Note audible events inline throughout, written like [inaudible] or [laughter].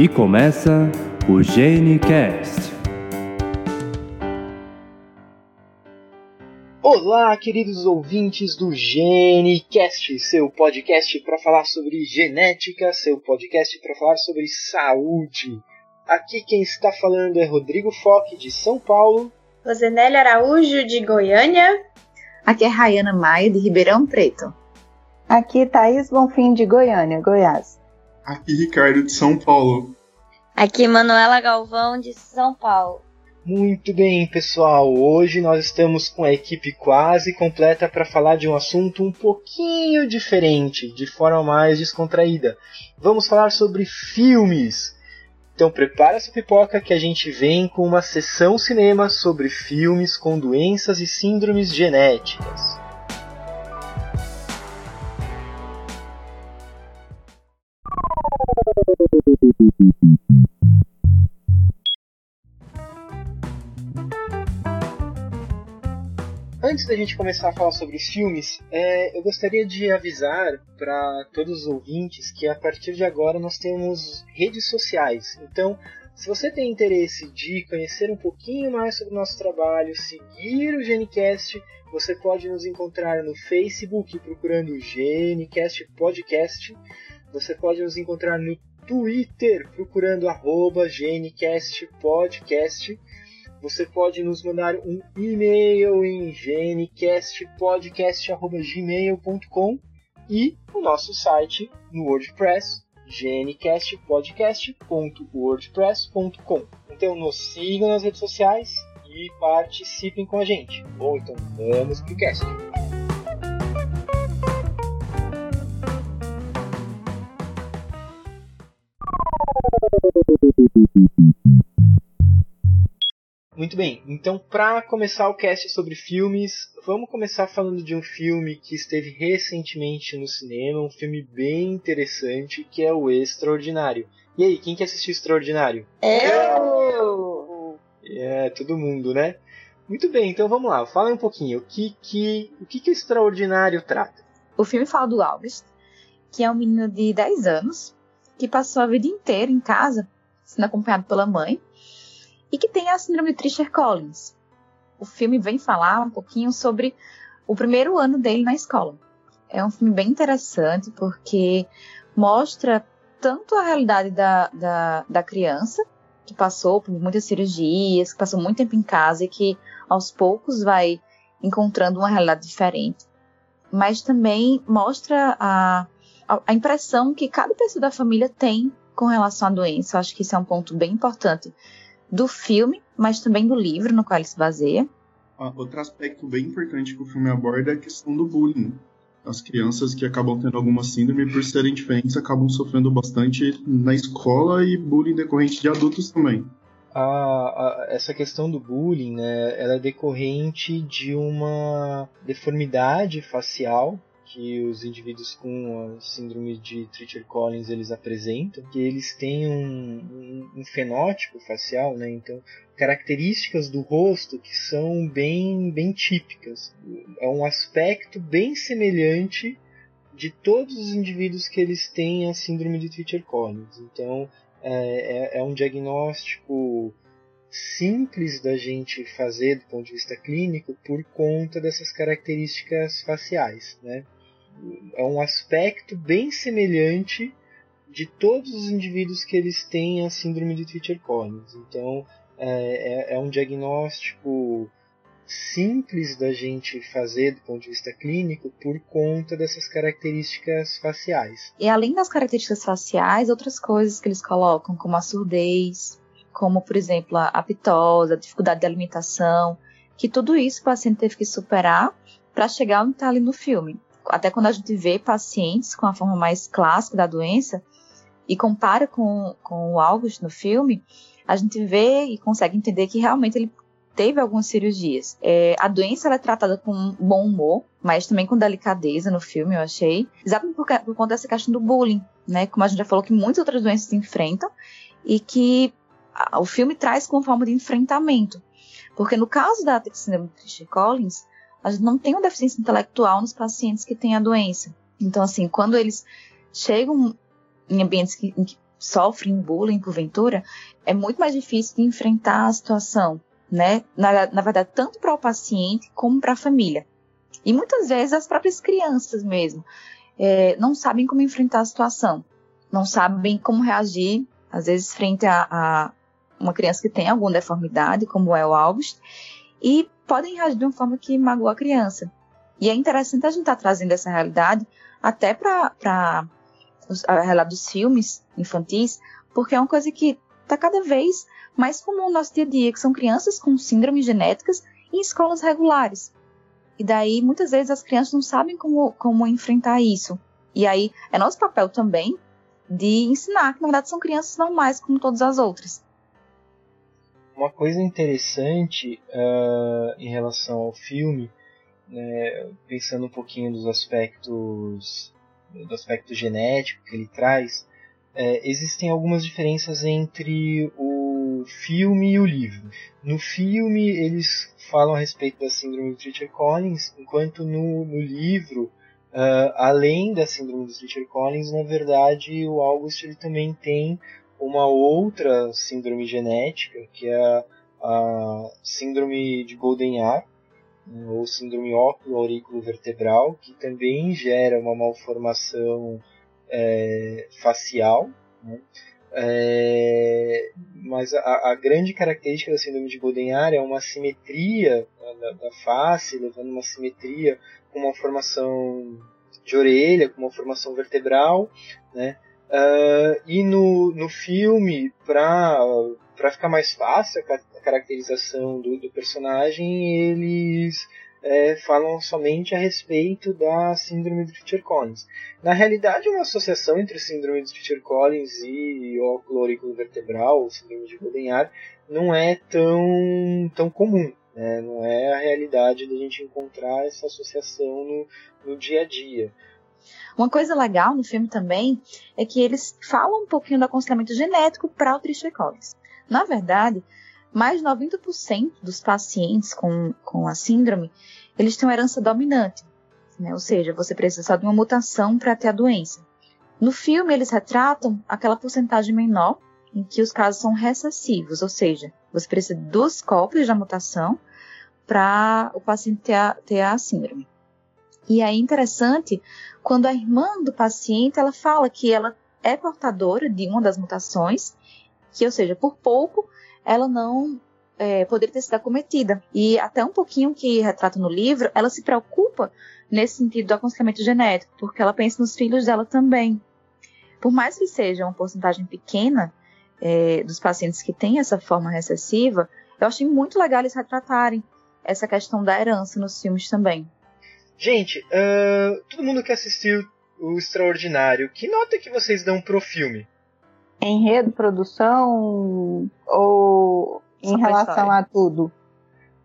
E começa o GeneCast. Olá, queridos ouvintes do GeneCast, seu podcast para falar sobre genética, seu podcast para falar sobre saúde. Aqui quem está falando é Rodrigo Foque, de São Paulo. Rosenélio Araújo, de Goiânia. Aqui é Rayana Maia, de Ribeirão Preto. Aqui Thaís Bonfim, de Goiânia, Goiás. Aqui Ricardo, de São Paulo. Aqui Manuela Galvão, de São Paulo. Muito bem, pessoal. Hoje nós estamos com a equipe quase completa para falar de um assunto um pouquinho diferente, de forma mais descontraída. Vamos falar sobre filmes. Então prepara essa pipoca que a gente vem com uma sessão cinema sobre filmes com doenças e síndromes genéticas. Antes da gente começar a falar sobre os filmes, é, eu gostaria de avisar para todos os ouvintes que a partir de agora nós temos redes sociais. Então, se você tem interesse de conhecer um pouquinho mais sobre o nosso trabalho, seguir o Genicast, você pode nos encontrar no Facebook procurando Genicast Podcast. Você pode nos encontrar no Twitter procurando arroba Genicast Podcast. Você pode nos mandar um e-mail em genicastpodcast.gmail.com e o nosso site no WordPress, genicastpodcast.wordpress.com. Então nos sigam nas redes sociais e participem com a gente. Bom, então vamos pro cast. Muito bem, então para começar o cast sobre filmes, vamos começar falando de um filme que esteve recentemente no cinema, um filme bem interessante, que é o Extraordinário. E aí, quem que assistiu Extraordinário? Eu! É, todo mundo, né? Muito bem, então vamos lá, fala um pouquinho, o que que o que que o Extraordinário trata? O filme fala do August, que é um menino de 10 anos, que passou a vida inteira em casa, sendo acompanhado pela mãe, e que tem a síndrome de Treacher-Collins. O filme vem falar um pouquinho sobre o primeiro ano dele na escola. É um filme bem interessante porque mostra tanto a realidade da, da, da criança, que passou por muitas cirurgias, que passou muito tempo em casa e que aos poucos vai encontrando uma realidade diferente, mas também mostra a, a impressão que cada pessoa da família tem com relação à doença. Eu acho que isso é um ponto bem importante do filme, mas também do livro no qual ele se baseia. Ah, outro aspecto bem importante que o filme aborda é a questão do bullying. As crianças que acabam tendo alguma síndrome, por serem diferentes, acabam sofrendo bastante na escola e bullying decorrente de adultos também. A, a, essa questão do bullying, né, ela é decorrente de uma deformidade facial que os indivíduos com a síndrome de Treacher-Collins eles apresentam, que eles têm um, um, um, fenótipo facial, né? Então, características do rosto que são bem, bem típicas. É um aspecto bem semelhante de todos os indivíduos que eles têm a síndrome de Treacher-Collins. Então, é, é, é um diagnóstico simples da gente fazer do ponto de vista clínico por conta dessas características faciais, né? É um aspecto bem semelhante de todos os indivíduos que eles têm a síndrome de Treacher-Collins. Então, é, é, é, um diagnóstico simples da gente fazer do ponto de vista clínico por conta dessas características faciais. E além das características faciais, outras coisas que eles colocam, como a surdez, como, por exemplo, a aptose, a dificuldade de alimentação, que tudo isso o paciente teve que superar para chegar onde está ali no filme até quando a gente vê pacientes com a forma mais clássica da doença e compara com, com o August no filme, a gente vê e consegue entender que realmente ele teve algumas cirurgias. É, a doença é tratada com bom humor, mas também com delicadeza no filme, eu achei. Exatamente por, por conta dessa questão do bullying, né? Como a gente já falou que muitas outras doenças se enfrentam e que a, o filme traz como forma de enfrentamento. Porque no caso da síndrome de Collins, a gente não tem uma deficiência intelectual nos pacientes que têm a doença. Então, assim, quando eles chegam em ambientes que, em que sofrem bullying porventura, é muito mais difícil de enfrentar a situação, né? Na, na verdade, tanto para o paciente como para a família. E muitas vezes as próprias crianças mesmo é, não sabem como enfrentar a situação, não sabem como reagir, às vezes, frente a, a uma criança que tem alguma deformidade, como é o August, e podem reagir de uma forma que magoa a criança. E é interessante a gente estar tá trazendo essa realidade até para a realidade dos filmes infantis, porque é uma coisa que está cada vez mais comum no nosso dia a dia, que são crianças com síndromes genéticas em escolas regulares. E daí, muitas vezes, as crianças não sabem como, como enfrentar isso. E aí, é nosso papel também de ensinar que, na verdade, são crianças normais, como todas as outras. Uma coisa interessante uh, em relação ao filme, né, pensando um pouquinho dos aspectos do aspecto genético que ele traz, é, existem algumas diferenças entre o filme e o livro. No filme, eles falam a respeito da síndrome de Treacher-Collins, enquanto no, no livro, uh, além da síndrome de Treacher-Collins, na verdade, o August ele também tem uma outra síndrome genética, que é a, síndrome de Golden-Eye, né, ou síndrome óculo-aurículo vertebral, que também gera uma malformação é, facial. Né? É, mas a, a, grande característica da síndrome de Goldenhar é uma simetria da, da, face, levando uma simetria com uma formação de orelha, com uma formação vertebral, né? Uh, e no, no filme, para ficar mais fácil a, caracterização do, do personagem, eles é, falam somente a respeito da síndrome de Treacher-Collins. Na realidade, uma associação entre síndrome de Treacher-Collins e óculo aurículo vertebral, ou síndrome de Goldenhar, não é tão, tão comum. Né? Não é a realidade da gente encontrar essa associação no, no dia a dia. Uma coisa legal no filme também é que eles falam um pouquinho do aconselhamento genético para o Treacher Collins. Na verdade, mais de 90% dos pacientes com, com a síndrome, eles têm uma herança dominante, né? ou seja, você precisa só de uma mutação para ter a doença. No filme, eles retratam aquela porcentagem menor em que os casos são recessivos, ou seja, você precisa de duas cópias da mutação para o paciente ter a, ter a síndrome. E é interessante quando a irmã do paciente ela fala que ela é portadora de uma das mutações, que, ou seja, por pouco ela não é, poderia ter sido acometida. E até um pouquinho que retrata no livro, ela se preocupa nesse sentido do aconselhamento genético, porque ela pensa nos filhos dela também. Por mais que seja uma porcentagem pequena é, dos pacientes que têm essa forma recessiva, eu achei muito legal eles retratarem essa questão da herança nos filmes também. Gente, uh, todo mundo que assistiu o Extraordinário, que nota que vocês dão pro filme? enredo, produção ou em relação a tudo?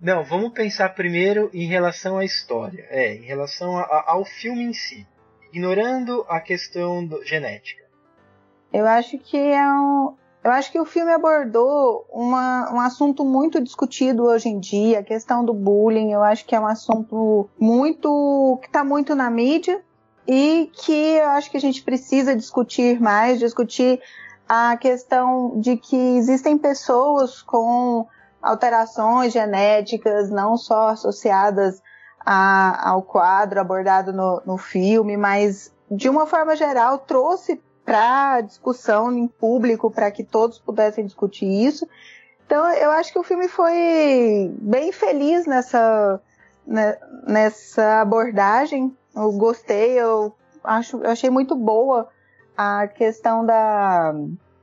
Não, vamos pensar primeiro em relação à história. É, em relação a, a, ao filme em si. Ignorando a questão do, genética. Eu acho que é um. Eu acho que o filme abordou uma, um assunto muito discutido hoje em dia, a questão do bullying. Eu acho que é um assunto muito. que está muito na mídia e que eu acho que a gente precisa discutir mais, discutir a questão de que existem pessoas com alterações genéticas, não só associadas a, ao quadro abordado no, no filme, mas de uma forma geral trouxe para discussão em público para que todos pudessem discutir isso. Então eu acho que o filme foi bem feliz nessa, né, nessa abordagem. Eu gostei, eu acho, eu achei muito boa a questão da,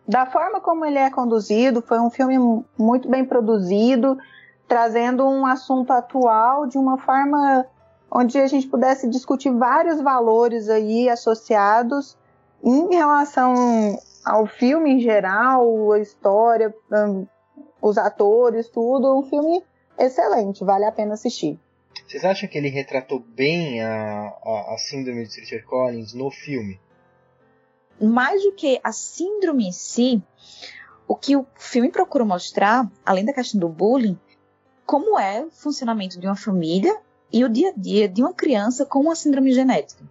da forma como ele é conduzido. Foi um filme muito bem produzido, trazendo um assunto atual de uma forma onde a gente pudesse discutir vários valores aí associados em relação ao filme em geral, a história, hum, os atores, tudo. Um filme excelente, vale a pena assistir. Vocês acham que ele retratou bem a, a, a síndrome de Richard Collins no filme? mais do que a síndrome em si, o que o filme procura mostrar, além da questão do bullying, como é o funcionamento de uma família e o dia a dia de uma criança com uma síndrome genética.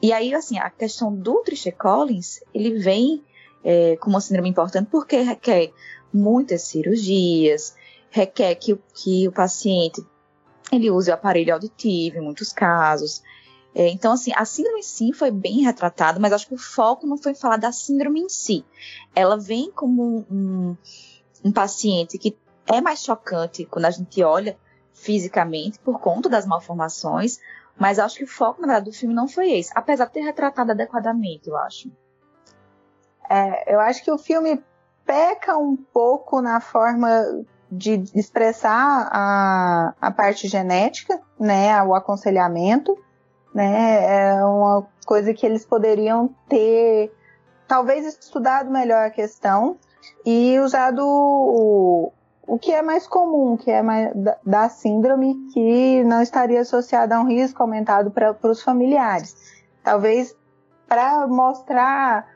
E aí, assim, a questão do Tricia Collins, ele vem é, como uma síndrome importante porque requer muitas cirurgias, requer que, que o paciente ele use o aparelho auditivo em muitos casos. É, então, assim, a síndrome em si foi bem retratada, mas acho que o foco não foi falar da síndrome em si. Ela vem como um, um paciente que é mais chocante quando a gente olha fisicamente por conta das malformações, mas acho que o foco, na verdade, do filme não foi esse, apesar de ter retratado adequadamente, eu acho. É, eu acho que o filme peca um pouco na forma de expressar a, a parte genética, né, o aconselhamento, né, é uma coisa que eles poderiam ter, talvez estudado melhor a questão e usado o, o que é mais comum, que é mais da, síndrome, que não estaria associada a um risco aumentado para os familiares. Talvez para mostrar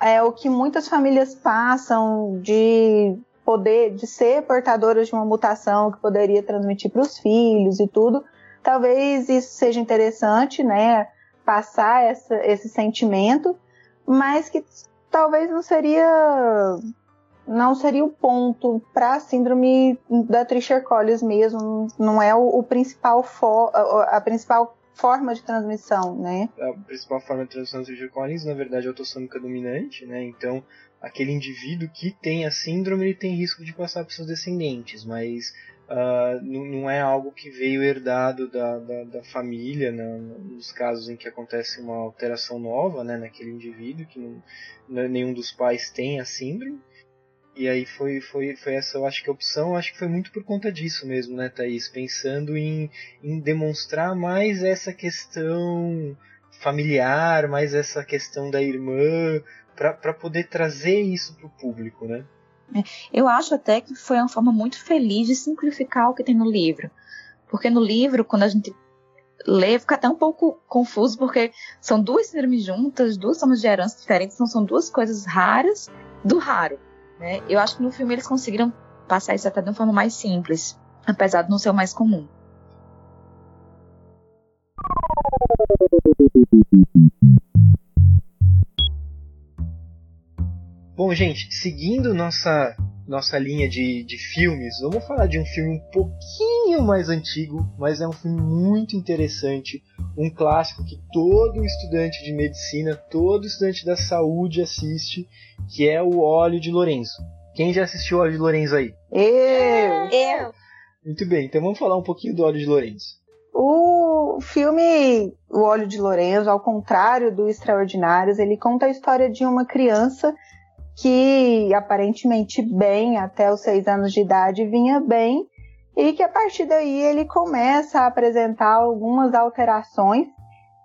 é, o que muitas famílias passam de poder, de ser portadoras de uma mutação que poderia transmitir para os filhos e tudo, talvez isso seja interessante, né? Passar essa, esse sentimento, mas que talvez não seria não seria o ponto para a síndrome da Treacher-Collins mesmo, não é o, o principal for, a, principal forma de transmissão, né? A principal forma de transmissão da Treacher-Collins, na verdade, é autossômica dominante, né? Então, aquele indivíduo que tem a síndrome ele tem risco de passar para seus descendentes, mas uh, não, é algo que veio herdado da, da, da família, né? nos casos em que acontece uma alteração nova né, naquele indivíduo, que não, nenhum dos pais tem a síndrome. E aí foi, foi, foi essa, eu acho que a opção, acho que foi muito por conta disso mesmo, né, Thaís? Pensando em, em demonstrar mais essa questão familiar, mais essa questão da irmã, para poder trazer isso para o público, né? É, eu acho até que foi uma forma muito feliz de simplificar o que tem no livro. Porque no livro, quando a gente lê, fica até um pouco confuso, porque são duas síndromes juntas, duas formas de herança diferentes, então são duas coisas raras do raro. Né? Eu acho que no filme eles conseguiram passar isso até de uma forma mais simples, apesar de não ser o mais comum. Bom, gente, seguindo nossa nossa linha de, de filmes, vamos falar de um filme um pouquinho mais antigo, mas é um filme muito interessante, um clássico que todo estudante de medicina, todo estudante da saúde assiste, que é o Óleo de Lorenzo. Quem já assistiu o Óleo de Lorenzo aí? Eu! Eu! Muito bem, então vamos falar um pouquinho do Óleo de Lorenzo. O filme O Óleo de Lorenzo, ao contrário do Extraordinários, ele conta a história de uma criança que aparentemente bem até os seis anos de idade vinha bem e que a partir daí ele começa a apresentar algumas alterações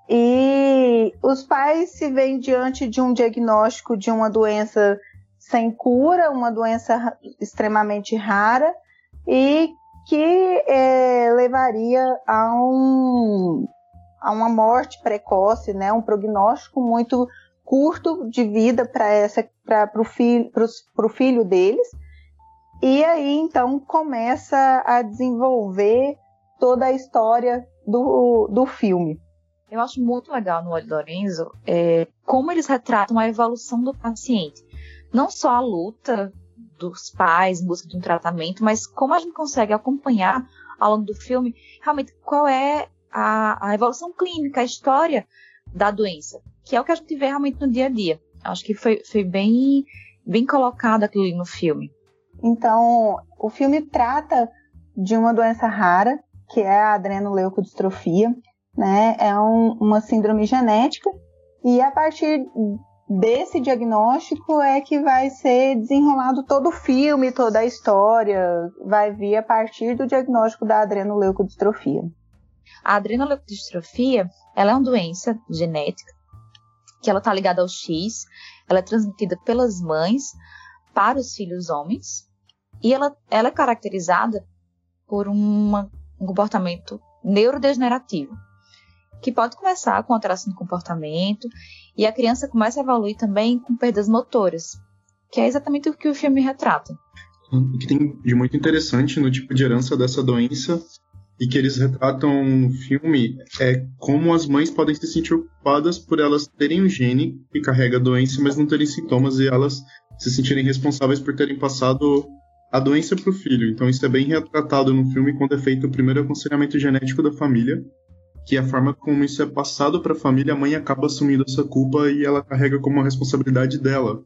e os pais se veem diante de um diagnóstico de uma doença sem cura, uma doença extremamente rara e que é, levaria a, um, a uma morte precoce, né, um prognóstico muito curto de vida para essa para o filho, filho deles. E aí então começa a desenvolver toda a história do, do filme. Eu acho muito legal no Olho Lorenzo é, como eles retratam a evolução do paciente. Não só a luta dos pais em busca de um tratamento, mas como a gente consegue acompanhar ao longo do filme realmente qual é a, a evolução clínica, a história da doença que é o que a gente vê realmente no dia a dia. Acho que foi, foi bem, bem colocado aquilo no filme. Então, o filme trata de uma doença rara, que é a adrenoleucodistrofia, né? É um, uma síndrome genética, e a partir desse diagnóstico é que vai ser desenrolado todo o filme, toda a história, vai vir a partir do diagnóstico da adrenoleucodistrofia. A adrenoleucodistrofia, ela é uma doença genética que ela está ligada ao X, ela é transmitida pelas mães para os filhos homens, e ela, ela é caracterizada por uma, um comportamento neurodegenerativo, que pode começar com alteração de comportamento, e a criança começa a evoluir também com perdas motoras, que é exatamente o que o filme retrata. O que tem de muito interessante no tipo de herança dessa doença e que eles retratam no filme é como as mães podem se sentir culpadas por elas terem um gene que carrega a doença, mas não terem sintomas e elas se sentirem responsáveis por terem passado a doença para o filho. Então isso é bem retratado no filme quando é feito o primeiro aconselhamento genético da família, que é a forma como isso é passado para a família, a mãe acaba assumindo essa culpa e ela carrega como uma responsabilidade dela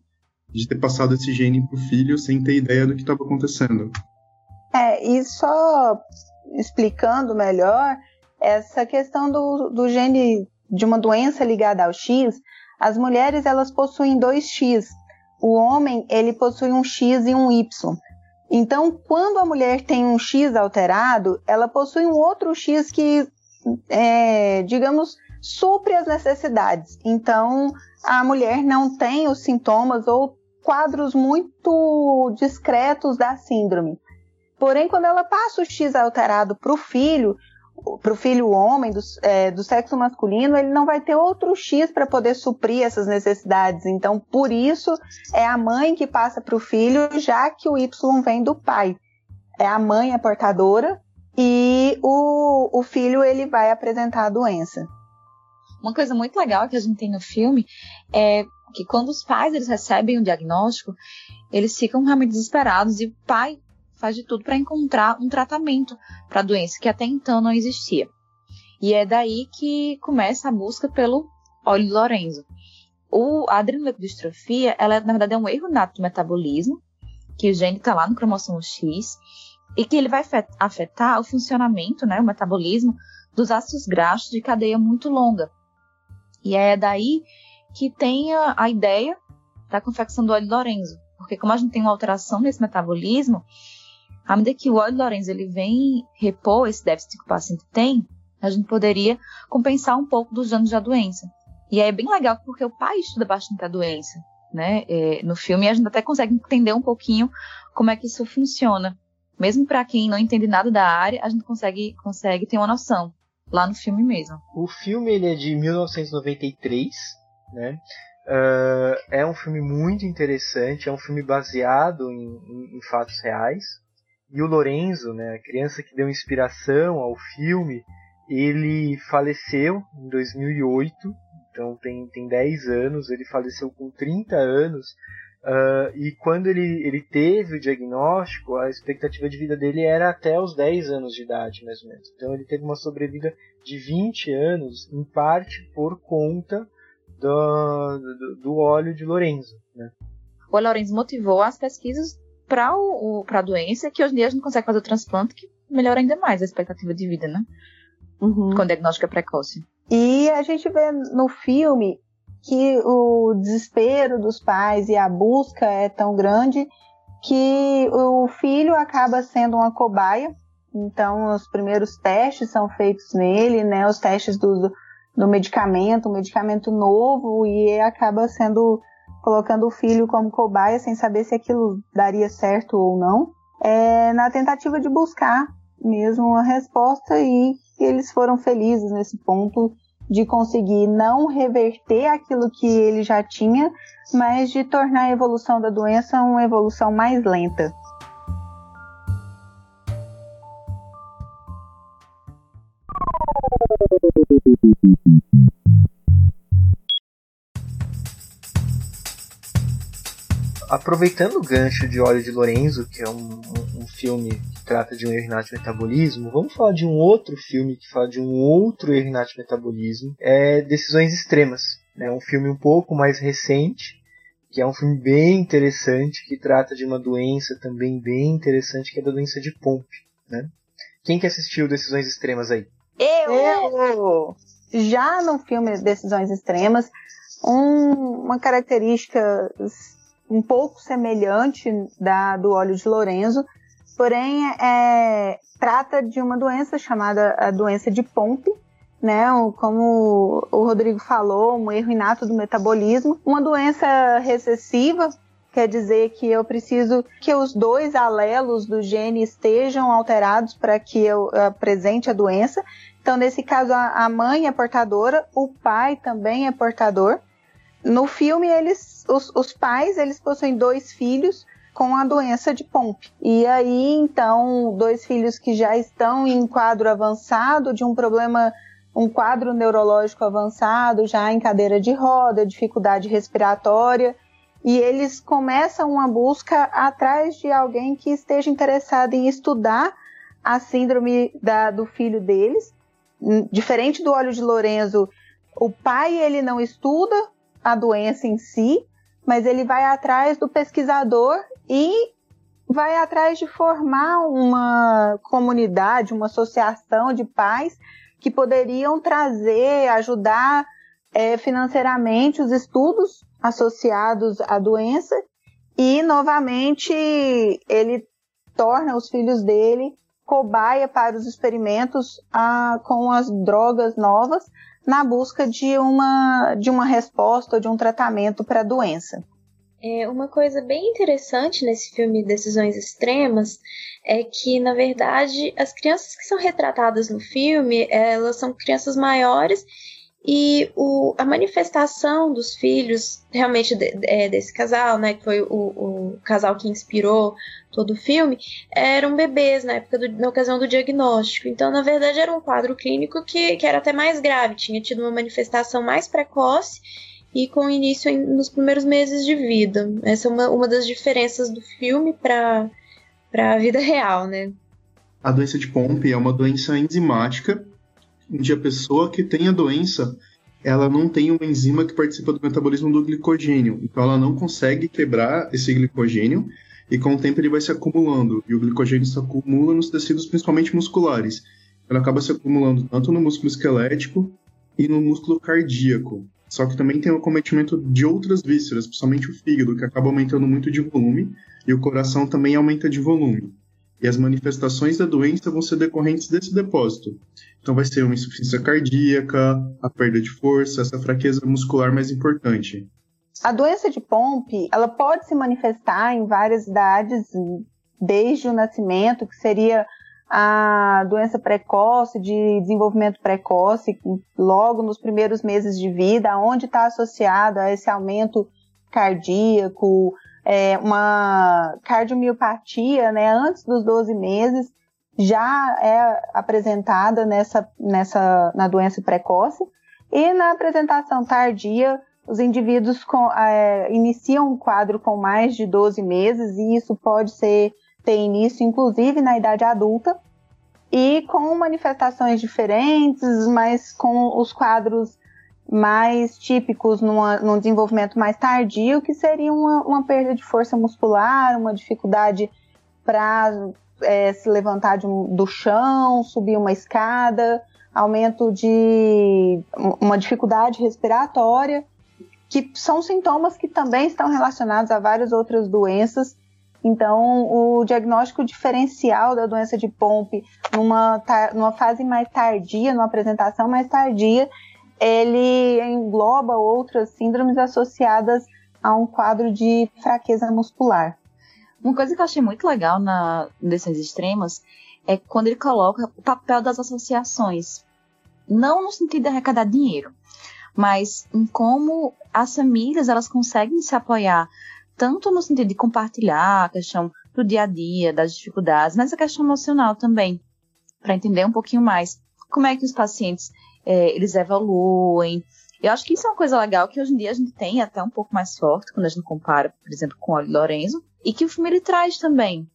de ter passado esse gene para o filho sem ter ideia do que estava acontecendo. É, e só explicando melhor essa questão do, do gene de uma doença ligada ao X, as mulheres elas possuem dois X. O homem ele possui um X e um Y. Então, quando a mulher tem um X alterado, ela possui um outro X que, é, digamos, supre as necessidades. Então, a mulher não tem os sintomas ou quadros muito discretos da síndrome. Porém, quando ela passa o X alterado para o filho, para o filho homem do, é, do, sexo masculino, ele não vai ter outro X para poder suprir essas necessidades. Então, por isso, é a mãe que passa para o filho, já que o Y vem do pai. É a mãe a portadora e o, o filho ele vai apresentar a doença. Uma coisa muito legal que a gente tem no filme é que quando os pais eles recebem o diagnóstico, eles ficam realmente desesperados e o pai faz de tudo para encontrar um tratamento para a doença que até então não existia. E é daí que começa a busca pelo óleo de Lorenzo. O, a adrenoleucodistrofia, ela na verdade é um erro nato do metabolismo, que o gene está lá no cromossomo X, e que ele vai afetar o funcionamento, né, o metabolismo dos ácidos graxos de cadeia muito longa. E é daí que tem a, a ideia da confecção do óleo de Lorenzo, porque como a gente tem uma alteração nesse metabolismo, à medida que o óleo de Lorenzo ele vem repor esse déficit que o paciente tem, a gente poderia compensar um pouco dos danos da doença. E é bem legal porque o pai estuda bastante a doença, né? É, no filme a gente até consegue entender um pouquinho como é que isso funciona. Mesmo para quem não entende nada da área, a gente consegue, consegue ter uma noção lá no filme mesmo. O filme ele é de 1993, né? Uh, é um filme muito interessante, é um filme baseado em, em, em fatos reais. E o Lorenzo, né, a criança que deu inspiração ao filme, ele faleceu em 2008, então tem, tem 10 anos, ele faleceu com 30 anos, uh, e quando ele, ele teve o diagnóstico, a expectativa de vida dele era até os 10 anos de idade, mais ou menos. Então ele teve uma sobrevida de 20 anos, em parte por conta do, do, do óleo de Lorenzo. Né? O Lorenzo motivou as pesquisas para a doença, que hoje em dia a gente consegue fazer o transplante, que melhora ainda mais a expectativa de vida, né? Uhum. Com diagnóstico precoce. E a gente vê no filme que o desespero dos pais e a busca é tão grande que o filho acaba sendo uma cobaia. Então, os primeiros testes são feitos nele, né? Os testes do, do medicamento, um medicamento novo, e acaba sendo colocando o filho como cobaia sem saber se aquilo daria certo ou não, é, na tentativa de buscar mesmo uma resposta e eles foram felizes nesse ponto de conseguir não reverter aquilo que ele já tinha, mas de tornar a evolução da doença uma evolução mais lenta. Aproveitando o gancho de Óleo de Lorenzo, que é um, um, um filme que trata de um erro de metabolismo, vamos falar de um outro filme que fala de um outro erro de metabolismo, é Decisões Extremas. É um filme um pouco mais recente, que é um filme bem interessante, que trata de uma doença também bem interessante, que é a doença de Pompe. Né? Quem que assistiu Decisões Extremas aí? Eu! Eu! Já no filme Decisões Extremas, um, uma característica um pouco semelhante da do óleo de Lorenzo, porém é, trata de uma doença chamada a doença de Pompe, né? Como o Rodrigo falou, um erro inato do metabolismo, uma doença recessiva. Quer dizer que eu preciso que os dois alelos do gene estejam alterados para que eu apresente a doença. Então, nesse caso, a mãe é portadora, o pai também é portador. No filme, eles, os, os pais, eles possuem dois filhos com a doença de Pompe. E aí, então, dois filhos que já estão em quadro avançado de um problema, um quadro neurológico avançado, já em cadeira de roda, dificuldade respiratória, e eles começam uma busca atrás de alguém que esteja interessado em estudar a síndrome da, do filho deles. Diferente do óleo de Lorenzo, o pai ele não estuda a doença em si, mas ele vai atrás do pesquisador e vai atrás de formar uma comunidade, uma associação de pais que poderiam trazer, ajudar é, financeiramente os estudos associados à doença e novamente ele torna os filhos dele cobaia para os experimentos ah, com as drogas novas na busca de uma, de uma resposta, de um tratamento para a doença. É, uma coisa bem interessante nesse filme Decisões Extremas é que, na verdade, as crianças que são retratadas no filme, elas são crianças maiores e o, a manifestação dos filhos realmente de, é, desse casal, né, que foi o, o, casal que inspirou todo o filme, eram bebês na época do, na ocasião do diagnóstico. Então, na verdade, era um quadro clínico que, que era até mais grave, tinha tido uma manifestação mais precoce e com início em, nos primeiros meses de vida. Essa é uma, uma das diferenças do filme para a vida real, né? A doença de Pompe é uma doença enzimática onde a pessoa que tem a doença ela não tem uma enzima que participa do metabolismo do glicogênio. Então ela não consegue quebrar esse glicogênio e com o tempo ele vai se acumulando. E o glicogênio se acumula nos tecidos principalmente musculares. Ele acaba se acumulando tanto no músculo esquelético e no músculo cardíaco. Só que também tem o acometimento de outras vísceras, principalmente o fígado, que acaba aumentando muito de volume, e o coração também aumenta de volume. E as manifestações da doença vão ser decorrentes desse depósito. Então vai ser uma insuficiência cardíaca, a perda de força, essa fraqueza muscular mais importante. A doença de Pompe, ela pode se manifestar em várias idades, desde o nascimento, que seria a doença precoce, de desenvolvimento precoce, logo nos primeiros meses de vida, onde está associado a esse aumento cardíaco, é, uma cardiomiopatia, né, antes dos 12 meses, já é apresentada nessa, nessa, na doença precoce. E na apresentação tardia, os indivíduos com, é, iniciam um quadro com mais de 12 meses, e isso pode ser, ter início, inclusive, na idade adulta, e com manifestações diferentes, mas com os quadros mais típicos numa, num desenvolvimento mais tardio, que seria uma, uma perda de força muscular, uma dificuldade para é, se levantar de do chão, subir uma escada, aumento de uma dificuldade respiratória, que são sintomas que também estão relacionados a várias outras doenças. Então, o diagnóstico diferencial da doença de Pompe numa, numa fase mais tardia, numa apresentação mais tardia, ele engloba outras síndromes associadas a um quadro de fraqueza muscular. Uma coisa que eu achei muito legal na Decisões Extremas é quando ele coloca o papel das associações. Não no sentido de arrecadar dinheiro, mas em como as famílias elas conseguem se apoiar tanto no sentido de compartilhar a questão do dia a dia, das dificuldades, mas a questão emocional também, para entender um pouquinho mais como é que os pacientes é, eles evoluem. Eu acho que isso é uma coisa legal que hoje em dia a gente tem até um pouco mais forte quando a gente compara, por exemplo, com o Lorenzo, e que o filme ele traz também.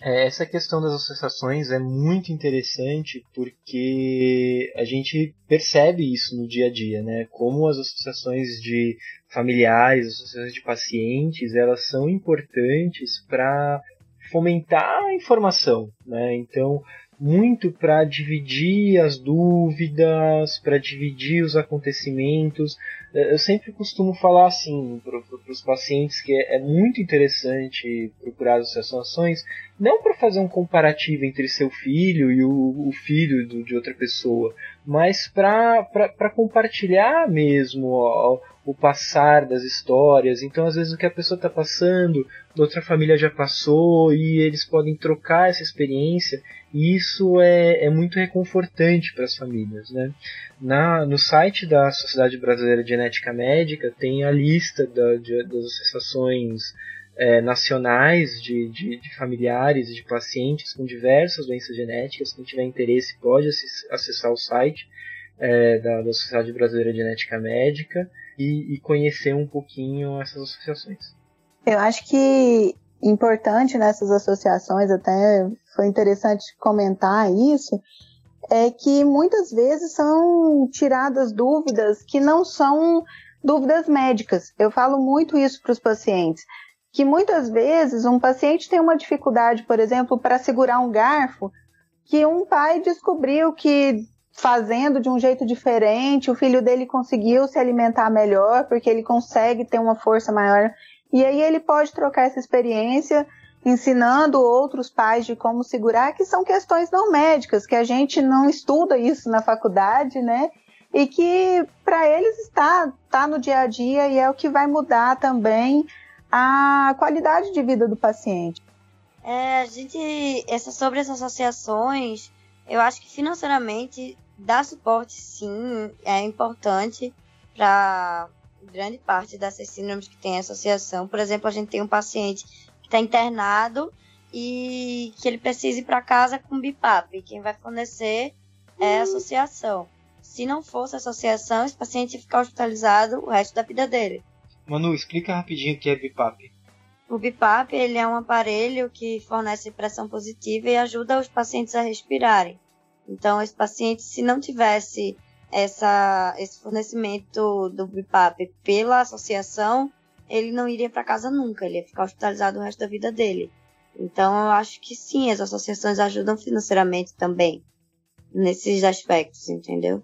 É, essa questão das associações é muito interessante porque a gente percebe isso no dia a dia, né? Como as associações de familiares, associações de pacientes, elas são importantes para fomentar a informação, né? Então, muito para dividir as dúvidas, para dividir os acontecimentos. É, eu sempre costumo falar assim para os pacientes que é, é, muito interessante procurar as associações, não para fazer um comparativo entre seu filho e o, o filho do, de outra pessoa, mas para compartilhar mesmo ó, o passar das histórias. Então, às vezes, o que a pessoa está passando, outra família já passou e eles podem trocar essa experiência. E isso é, é muito reconfortante para as famílias. Né? Na, no site da Sociedade Brasileira de Genética Médica tem a lista da, de, das associações é, nacionais de, de, de, familiares e de pacientes com diversas doenças genéticas. Quem tiver interesse pode acessar o site é, da, da, Sociedade Brasileira de Genética Médica e, e conhecer um pouquinho essas associações. Eu acho que importante nessas associações, até foi interessante comentar isso, é que muitas vezes são tiradas dúvidas que não são dúvidas médicas. Eu falo muito isso para os pacientes, que muitas vezes um paciente tem uma dificuldade, por exemplo, para segurar um garfo, que um pai descobriu que fazendo de um jeito diferente, o filho dele conseguiu se alimentar melhor, porque ele consegue ter uma força maior. E aí ele pode trocar essa experiência ensinando outros pais de como segurar, que são questões não médicas, que a gente não estuda isso na faculdade, né? E que para eles está, está no dia a dia e é o que vai mudar também a qualidade de vida do paciente. É, a gente, essa, sobre as associações, eu acho que financeiramente dar suporte sim é importante para grande parte dessas síndromes que tem associação. Por exemplo, a gente tem um paciente está internado e que ele precisa ir para casa com BIPAP. Quem vai fornecer é a associação. Se não fosse a associação, esse paciente ia ficar hospitalizado o resto da vida dele. Manu, explica rapidinho o que é BIPAP. O BIPAP ele é um aparelho que fornece pressão positiva e ajuda os pacientes a respirarem. Então, esse paciente, se não tivesse essa, esse fornecimento do BIPAP pela associação, ele não iria para casa nunca, ele ia ficar hospitalizado o resto da vida dele. Então eu acho que sim, as associações ajudam financeiramente também nesses aspectos, entendeu?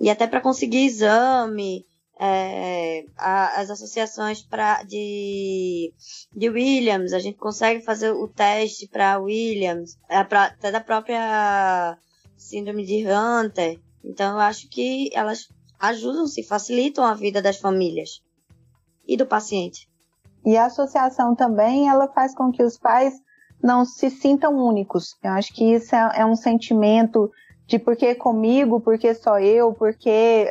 E até para conseguir exame, é, a, as associações pra, de, de Williams, a gente consegue fazer o teste para Williams, é, pra, até da própria síndrome de Hunter. Então eu acho que elas ajudam se facilitam a vida das famílias e do paciente. E a associação também, ela faz com que os pais não se sintam únicos. Eu acho que isso é, é um sentimento de por que comigo, por que só eu, porque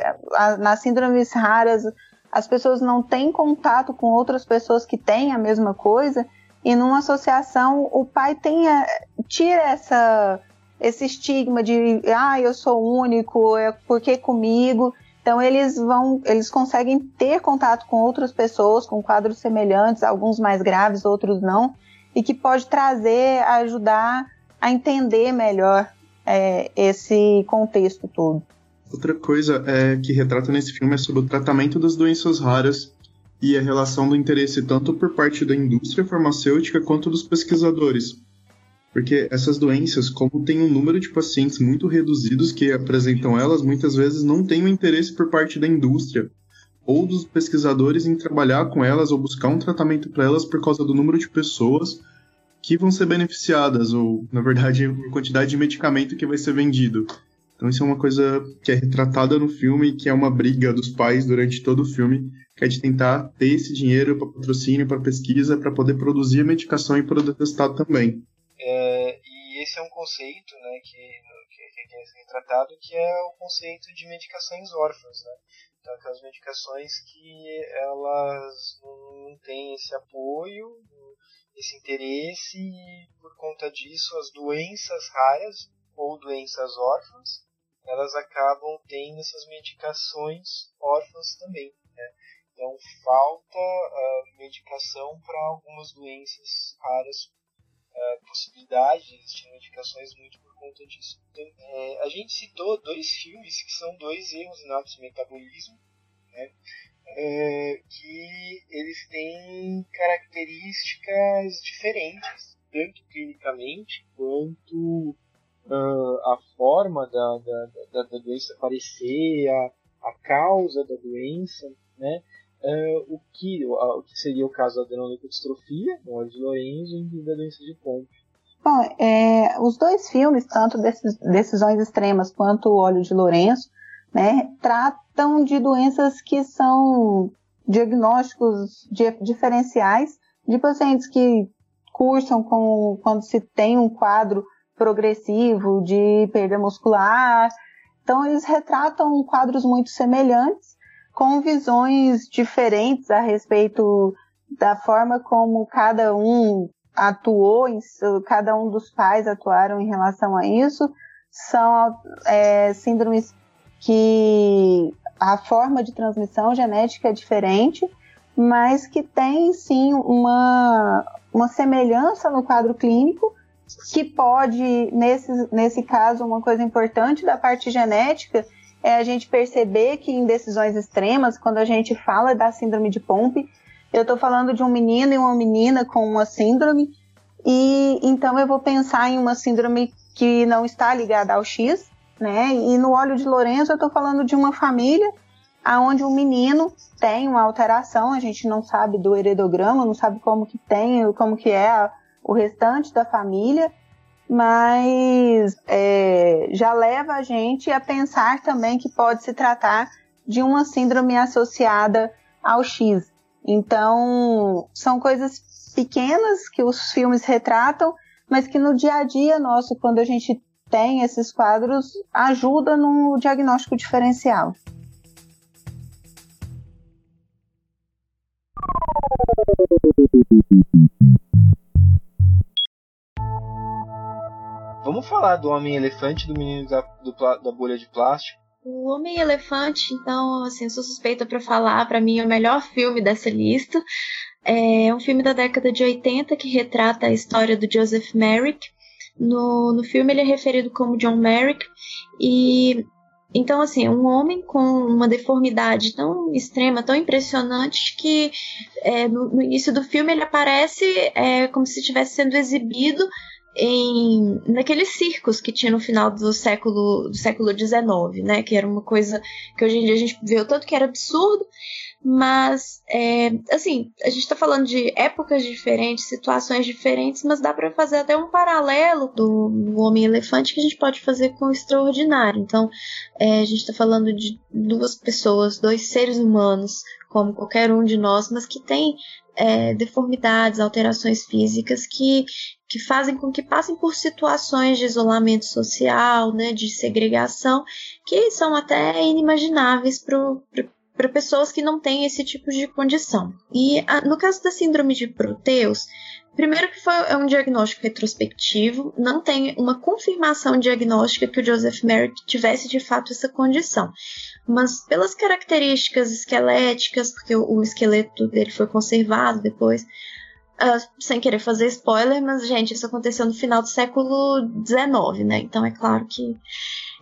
nas síndromes raras as pessoas não têm contato com outras pessoas que têm a mesma coisa, e numa associação o pai tem a, tira essa, esse estigma de ah, eu sou único, é porque comigo, então eles vão, eles conseguem ter contato com outras pessoas com quadros semelhantes, alguns mais graves, outros não, e que pode trazer, ajudar a entender melhor é, esse contexto todo. Outra coisa é, que retrata nesse filme é sobre o tratamento das doenças raras e a relação do interesse tanto por parte da indústria farmacêutica quanto dos pesquisadores. Porque essas doenças, como tem um número de pacientes muito reduzidos que apresentam elas, muitas vezes não tem o um interesse por parte da indústria ou dos pesquisadores em trabalhar com elas ou buscar um tratamento para elas por causa do número de pessoas que vão ser beneficiadas, ou, na verdade, a quantidade de medicamento que vai ser vendido. Então, isso é uma coisa que é retratada no filme que é uma briga dos pais durante todo o filme, que é de tentar ter esse dinheiro para patrocínio, para pesquisa, para poder produzir a medicação e poder testar também. É, e esse é um conceito né, que, que, que é retratado, que é o conceito de medicações órfãs. Né? Então, aquelas medicações que elas não têm esse apoio, esse interesse, e por conta disso, as doenças raras ou doenças órfãs, elas acabam tendo essas medicações órfãs também. Né? Então, falta uh, medicação para algumas doenças raras uh, possibilidade de existir modificações muito por conta disso. Então, é, a gente citou dois filmes que são dois erros inatos de metabolismo, né, é, que eles têm características diferentes, tanto clinicamente quanto uh, a forma da, da, da, da, doença aparecer, a, a causa da doença, né? Uh, o, que, o que seria o caso da adrenoleucodistrofia, no óleo de Lorenzo, e da doença de Pompe. Bom, é, os dois filmes, tanto desses, Decisões Extremas quanto o Óleo de Lourenço, né, tratam de doenças que são diagnósticos de, diferenciais de pacientes que cursam com, quando se tem um quadro progressivo de perda muscular. Então, eles retratam quadros muito semelhantes, com visões diferentes a respeito da forma como cada um atuou, cada um dos pais atuaram em relação a isso, são é, síndromes que a forma de transmissão genética é diferente, mas que tem sim uma, uma semelhança no quadro clínico, que pode, nesse, nesse caso, uma coisa importante da parte genética é a gente perceber que em decisões extremas, quando a gente fala da síndrome de Pompe, eu estou falando de um menino e uma menina com uma síndrome, e então eu vou pensar em uma síndrome que não está ligada ao X, né? E no óleo de Lourenço eu estou falando de uma família aonde o menino tem uma alteração, a gente não sabe do heredograma, não sabe como que tem, como que é a, o restante da família, mas é, já leva a gente a pensar também que pode se tratar de uma síndrome associada ao X. Então, são coisas pequenas que os filmes retratam, mas que no dia a dia nosso, quando a gente tem esses quadros, ajuda no diagnóstico diferencial. Vamos falar do Homem-Elefante do Menino da, do, da Bolha de Plástico. O Homem-Elefante, então, assim, sou suspeita para falar, para mim é o melhor filme dessa lista. É um filme da década de 80 que retrata a história do Joseph Merrick. No, no filme ele é referido como John Merrick e então assim um homem com uma deformidade tão extrema, tão impressionante que é, no, no, início do filme ele aparece é, como se estivesse sendo exibido em naqueles circos que tinha no final do século do século XIX, né? Que era uma coisa que hoje em dia a gente vê o tanto que era absurdo, mas é, assim a gente está falando de épocas diferentes, situações diferentes, mas dá para fazer até um paralelo do, do Homem Elefante que a gente pode fazer com o Extraordinário. Então é, a gente está falando de duas pessoas, dois seres humanos como qualquer um de nós, mas que tem é, deformidades, alterações físicas que, que fazem com que passem por situações de isolamento social, né, de segregação, que são até inimagináveis para pessoas que não têm esse tipo de condição. E a, no caso da síndrome de Proteus, Primeiro que foi é um diagnóstico retrospectivo, não tem uma confirmação diagnóstica que o Joseph Merrick tivesse de fato essa condição mas pelas características esqueléticas, porque o, o esqueleto dele foi conservado depois, uh, sem querer fazer spoiler, mas gente, isso aconteceu no final do século XIX, né? Então é claro que,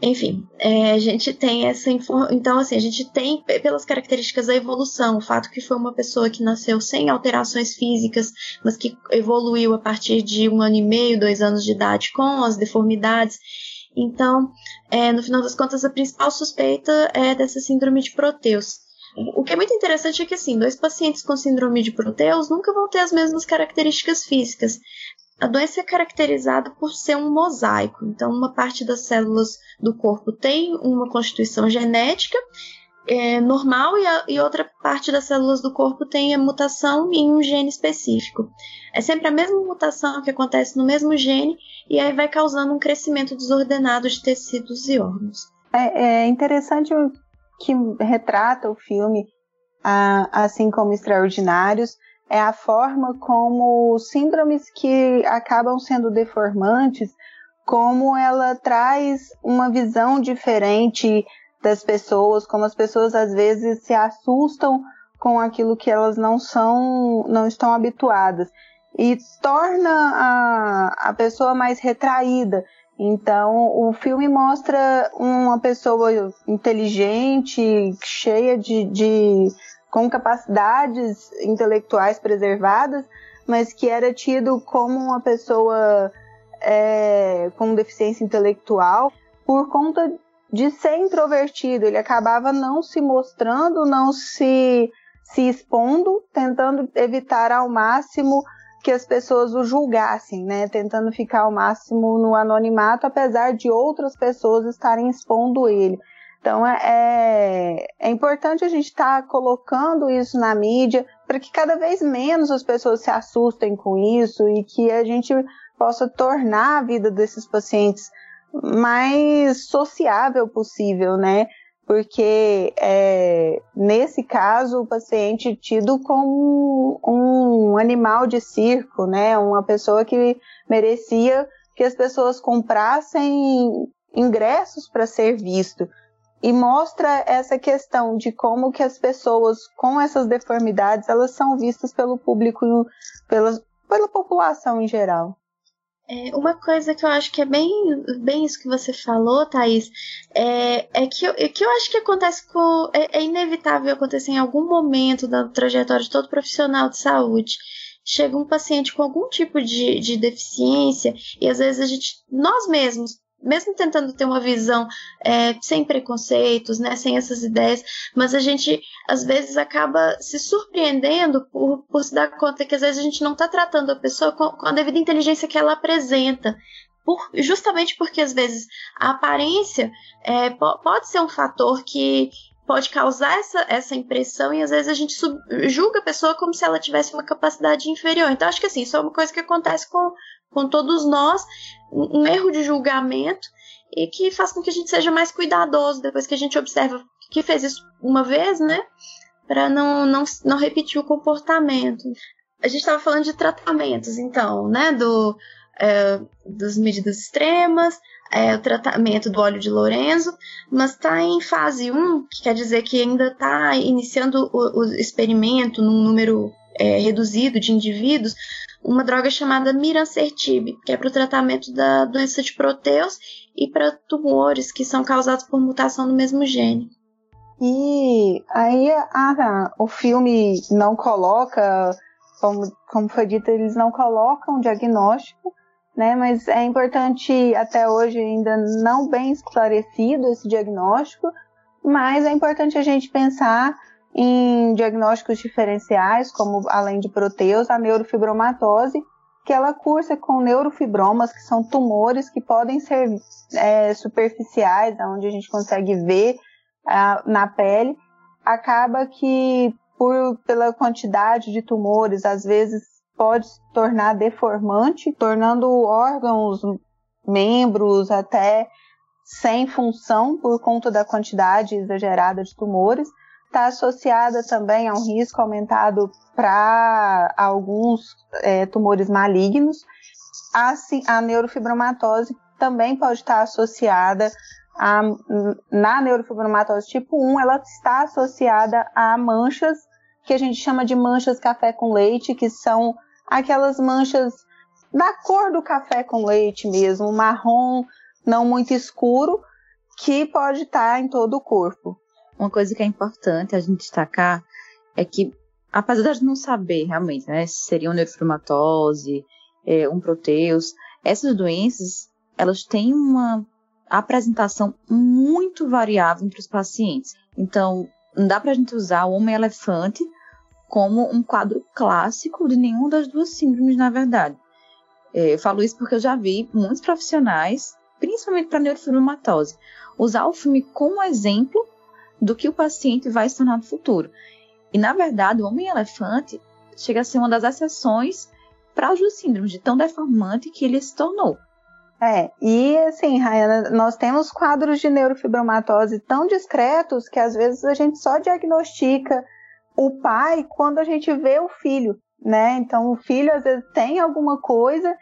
enfim, é, a gente tem essa informação. Então, assim, a gente tem, pelas características da evolução, o fato que foi uma pessoa que nasceu sem alterações físicas, mas que evoluiu a partir de um ano e meio, dois anos de idade com as deformidades então, é, no final das contas, a principal suspeita é dessa síndrome de Proteus. O que é muito interessante é que, assim, dois pacientes com síndrome de Proteus nunca vão ter as mesmas características físicas. A doença é caracterizada por ser um mosaico. Então, uma parte das células do corpo tem uma constituição genética é, normal e, a, e, outra parte das células do corpo tem a mutação em um gene específico. É sempre a mesma mutação que acontece no mesmo gene e aí vai causando um crescimento desordenado de tecidos e órgãos. É, é interessante que retrata o filme, assim como Extraordinários, é a forma como síndromes que acabam sendo deformantes, como ela traz uma visão diferente das pessoas, como as pessoas às vezes se assustam com aquilo que elas não são, não estão habituadas e torna a, a pessoa mais retraída. Então, o filme mostra uma pessoa inteligente, cheia de, de com capacidades intelectuais preservadas, mas que era tido como uma pessoa é, com deficiência intelectual por conta de ser introvertido, ele acabava não se mostrando, não se, se expondo, tentando evitar ao máximo que as pessoas o julgassem, né? Tentando ficar ao máximo no anonimato, apesar de outras pessoas estarem expondo ele. Então é, é, é importante a gente estar tá colocando isso na mídia para que cada vez menos as pessoas se assustem com isso e que a gente possa tornar a vida desses pacientes mais sociável possível, né? porque é, nesse caso o paciente é tido como um animal de circo, né? Uma pessoa que merecia que as pessoas comprassem ingressos para ser visto e mostra essa questão de como que as pessoas com essas deformidades elas são vistas pelo público, pela, pela população em geral. É, uma coisa que eu acho que é bem, bem isso que você falou, Thaís, é, é, que, eu, é que eu acho que acontece com. É, é, inevitável acontecer em algum momento da trajetória de todo profissional de saúde. Chega um paciente com algum tipo de, de deficiência e às vezes a gente, nós mesmos, mesmo tentando ter uma visão é, sem preconceitos, né, sem essas ideias, mas a gente às vezes acaba se surpreendendo por, por se dar conta que às vezes a gente não está tratando a pessoa com, com a devida inteligência que ela apresenta. Por, justamente porque às vezes a aparência é, pode ser um fator que pode causar essa, essa impressão e às vezes a gente sub, julga a pessoa como se ela tivesse uma capacidade inferior. Então acho que assim, isso é uma coisa que acontece com, com todos nós, um erro de julgamento e que faz com que a gente seja mais cuidadoso depois que a gente observa que fez isso uma vez, né? Para não, não, não repetir o comportamento. A gente estava falando de tratamentos, então, né? Do, é, das medidas extremas, é, o tratamento do óleo de Lorenzo, mas está em fase 1, que quer dizer que ainda está iniciando o, o, experimento num número é, reduzido de indivíduos, uma droga chamada mirancertib, que é para o tratamento da doença de Proteus e para tumores que são causados por mutação no mesmo gene. E aí ah, o filme não coloca, como, como foi dito, eles não colocam diagnóstico, né? Mas é importante até hoje ainda não bem esclarecido esse diagnóstico, mas é importante a gente pensar em diagnósticos diferenciais, como além de proteus, a neurofibromatose, que ela cursa com neurofibromas, que são tumores que podem ser é, superficiais, onde a gente consegue ver na pele. Acaba que, por, pela quantidade de tumores, às vezes pode se tornar deformante, tornando órgãos, membros até sem função por conta da quantidade exagerada de tumores está associada também a um risco aumentado para alguns é, tumores malignos. A, a neurofibromatose também pode estar associada a, na neurofibromatose tipo 1, ela está associada a manchas que a gente chama de manchas café com leite, que são aquelas manchas da cor do café com leite mesmo, marrom, não muito escuro, que pode estar em todo o corpo. Uma coisa que é importante a gente destacar é que, apesar de não saber realmente né, se seria uma neurofibromatose, é, um proteus, essas doenças elas têm uma apresentação muito variável entre os pacientes. Então, não dá para a gente usar o homem-elefante como um quadro clássico de nenhuma das duas síndromes, na verdade. É, eu falo isso porque eu já vi muitos profissionais, principalmente para neurofibromatose, usar o filme como exemplo do que o paciente vai se tornar no futuro. E, na verdade, o homem-elefante chega a ser uma das exceções para os síndromes, de tão deformante que ele se tornou. É, e assim, Rayana, nós temos quadros de neurofibromatose tão discretos que às vezes a gente só diagnostica o pai quando a gente vê o filho, né? Então o filho às vezes tem alguma coisa,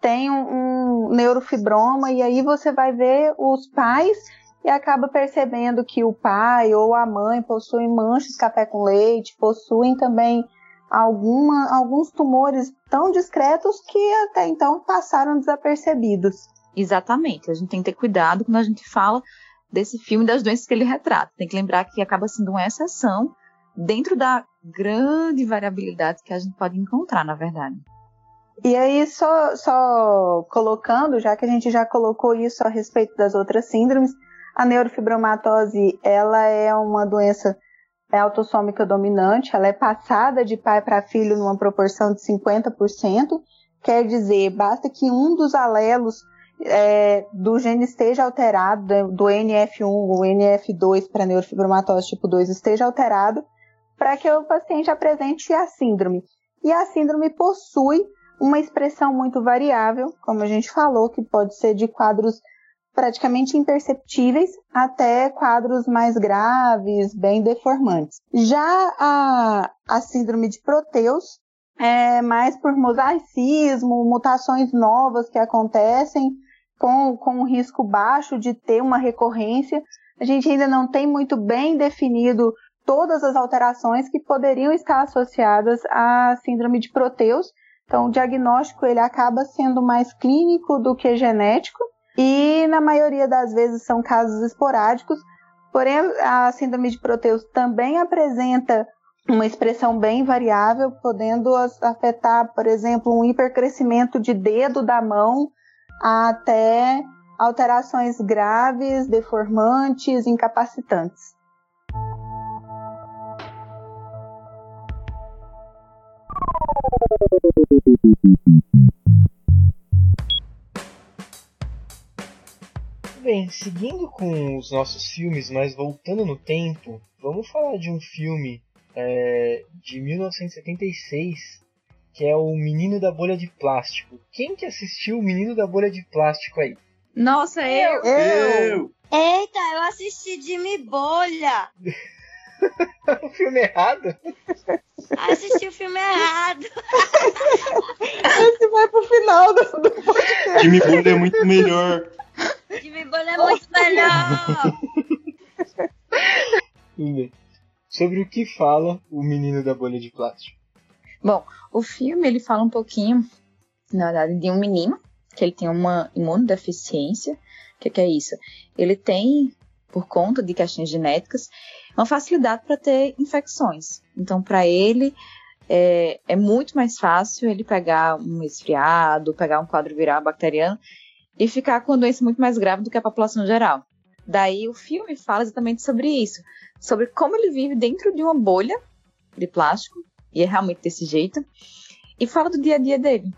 tem um, um neurofibroma, e aí você vai ver os pais e acaba percebendo que o pai ou a mãe possuem manchas de café com leite, possuem também alguma, alguns tumores tão discretos que até então passaram desapercebidos. Exatamente, a gente tem que ter cuidado quando a gente fala desse filme das doenças que ele retrata. Tem que lembrar que acaba sendo uma exceção dentro da grande variabilidade que a gente pode encontrar, na verdade. E aí, só, só colocando, já que a gente já colocou isso a respeito das outras síndromes, a neurofibromatose, ela é uma doença é autossômica dominante, ela é passada de pai para filho numa proporção de 50%, quer dizer, basta que um dos alelos é, do gene esteja alterado, do NF1 ou NF2 para neurofibromatose tipo 2 esteja alterado, para que o paciente apresente a síndrome. E a síndrome possui uma expressão muito variável, como a gente falou, que pode ser de quadros praticamente imperceptíveis até quadros mais graves, bem deformantes. Já a, a síndrome de Proteus é mais por mosaicismo, mutações novas que acontecem com, com um risco baixo de ter uma recorrência. A gente ainda não tem muito bem definido todas as alterações que poderiam estar associadas à síndrome de Proteus. Então, o diagnóstico ele acaba sendo mais clínico do que genético e na maioria das vezes são casos esporádicos. Porém, a síndrome de Proteus também apresenta uma expressão bem variável, podendo afetar, por exemplo, um hipercrescimento de dedo da mão até alterações graves, deformantes, incapacitantes. Bem, seguindo com os nossos filmes, mas voltando no tempo, vamos falar de um filme é, de 1976 que é o Menino da Bolha de Plástico. Quem que assistiu o Menino da Bolha de Plástico aí? Nossa, eu! Eu! Eita, eu assisti Jimmy Bolha! [laughs] [laughs] o filme errado? Assisti o filme errado. Esse vai pro final do, do podcast. Jimmy Bolha é muito melhor. Jimmy Bolha é muito melhor. Sobre o que fala o Menino da Bolha de Plástico? Bom, o filme ele fala um pouquinho, na verdade, de um menino que ele tem uma imunodeficiência. O que, que é isso? Ele tem, por conta de questões genéticas, uma facilidade para ter infecções. Então, para ele, é, é, muito mais fácil ele pegar um resfriado, pegar um quadro viral bacteriano e ficar com doença muito mais grave do que a população geral. Daí o filme fala exatamente sobre isso, sobre como ele vive dentro de uma bolha de plástico, e é realmente desse jeito, e fala do dia a dia dele.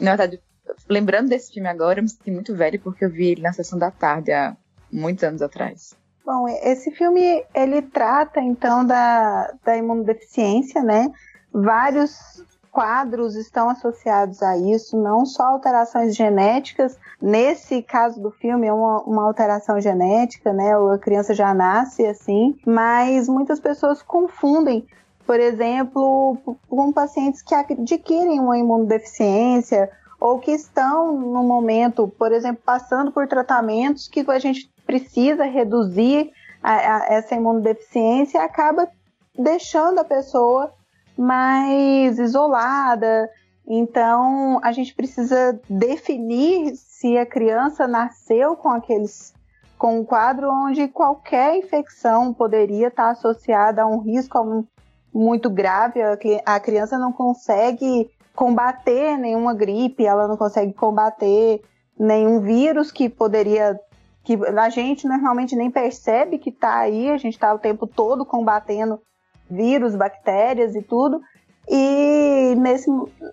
Na verdade, lembrando desse filme agora, eu me senti muito velho porque eu vi ele na sessão da tarde há muitos anos atrás. Bom, esse filme ele trata então da, da imunodeficiência, né? Vários quadros estão associados a isso, não só alterações genéticas. Nesse caso do filme é uma, uma alteração genética, né? A criança já nasce assim, mas muitas pessoas confundem por exemplo, com pacientes que adquirem uma imunodeficiência ou que estão no momento, por exemplo, passando por tratamentos que a gente precisa reduzir a, a, essa imunodeficiência, acaba deixando a pessoa mais isolada. Então, a gente precisa definir se a criança nasceu com aqueles com um quadro onde qualquer infecção poderia estar associada a um risco, muito grave, a criança não consegue combater nenhuma gripe, ela não consegue combater nenhum vírus que poderia que a gente normalmente nem percebe que está aí, a gente está o tempo todo combatendo vírus, bactérias e tudo. E nesse,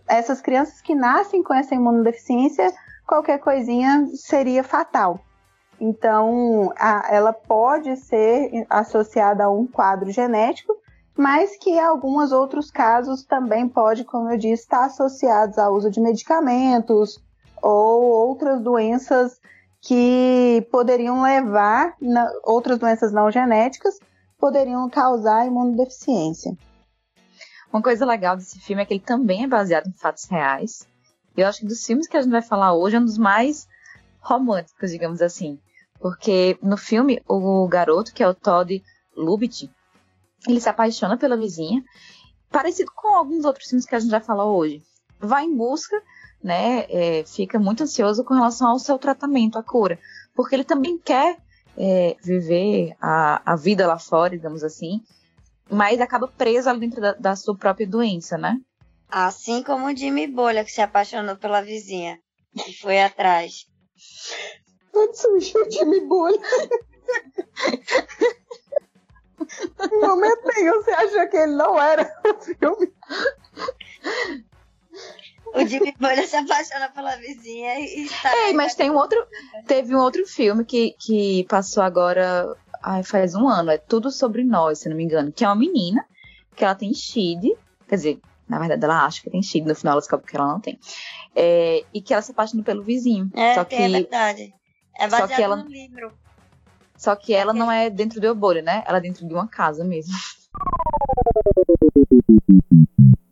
essas crianças que nascem com essa imunodeficiência, qualquer coisinha seria fatal. Então, a, ela pode ser associada a um quadro genético, mas que em alguns outros casos também pode, como eu disse, estar associados ao uso de medicamentos ou outras doenças que poderiam levar, outras doenças não genéticas, poderiam causar imunodeficiência. Uma coisa legal desse filme é que ele também é baseado em fatos reais. Eu acho que dos filmes que a gente vai falar hoje é um dos mais românticos, digamos assim. Porque no filme, o garoto, que é o Todd Lubitsch, ele se apaixona pela vizinha, parecido com alguns outros filmes que a gente já falou hoje. Vai em busca, né? É, fica muito ansioso com relação ao seu tratamento, a cura, porque ele também quer é, viver a, a vida lá fora, digamos assim, mas acaba preso ali dentro da, da sua própria doença, né? Assim como o Jimmy Bolha, que se apaixonou pela vizinha e foi atrás. Antes o Jimmy Bolha. Não me você acha que ele não era o filme? O Jimmy Bolha se apaixona pela vizinha e está. Ei, mas tem um outro. Teve um outro filme que, que passou agora. Ai, faz um ano. É Tudo Sobre Nós, se não me engano. Que é uma menina que ela tem SHID. Quer dizer, na verdade ela acha que tem SHID. No final ela descobre que ela não tem. É, e que ela se apaixona pelo vizinho. É, Só que é verdade. É Só que baseado ela- no livro. Só que ela não é dentro do Eubori, né? Ela é dentro de uma casa mesmo. [laughs]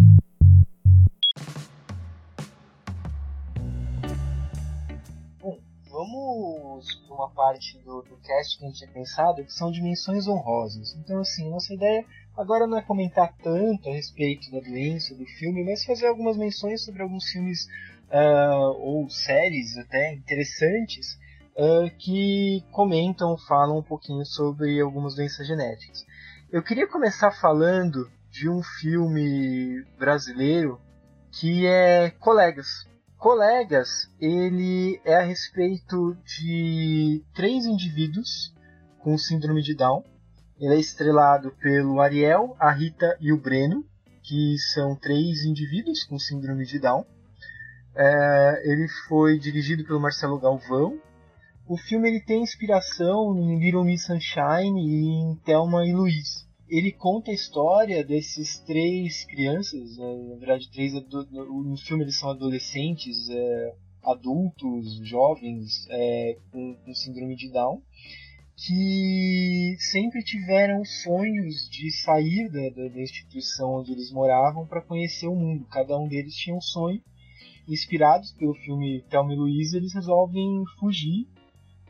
Vamos uma parte do, do cast que a gente tinha pensado, que são dimensões honrosas. Então, assim, nossa ideia agora não é comentar tanto a respeito da doença, do filme, mas fazer algumas menções sobre alguns filmes ah, ou séries até interessantes ah, que comentam, falam um pouquinho sobre algumas doenças genéticas. Eu queria começar falando de um filme brasileiro que é Colegas. Colegas, ele é a respeito de três indivíduos com síndrome de Down. Ele é estrelado pelo Ariel, a Rita e o Breno, que são três indivíduos com síndrome de Down. É, ele foi dirigido pelo Marcelo Galvão. O filme ele tem inspiração em Little Miss Sunshine e em Thelma e Louise ele conta a história desses três crianças, né, na verdade, três no filme eles são adolescentes, é, adultos, jovens é, com, com síndrome de Down, que sempre tiveram sonhos de sair da, da- instituição onde eles moravam para conhecer o mundo. Cada um deles tinha um sonho. Inspirados pelo filme Thelma e Louise, eles resolvem fugir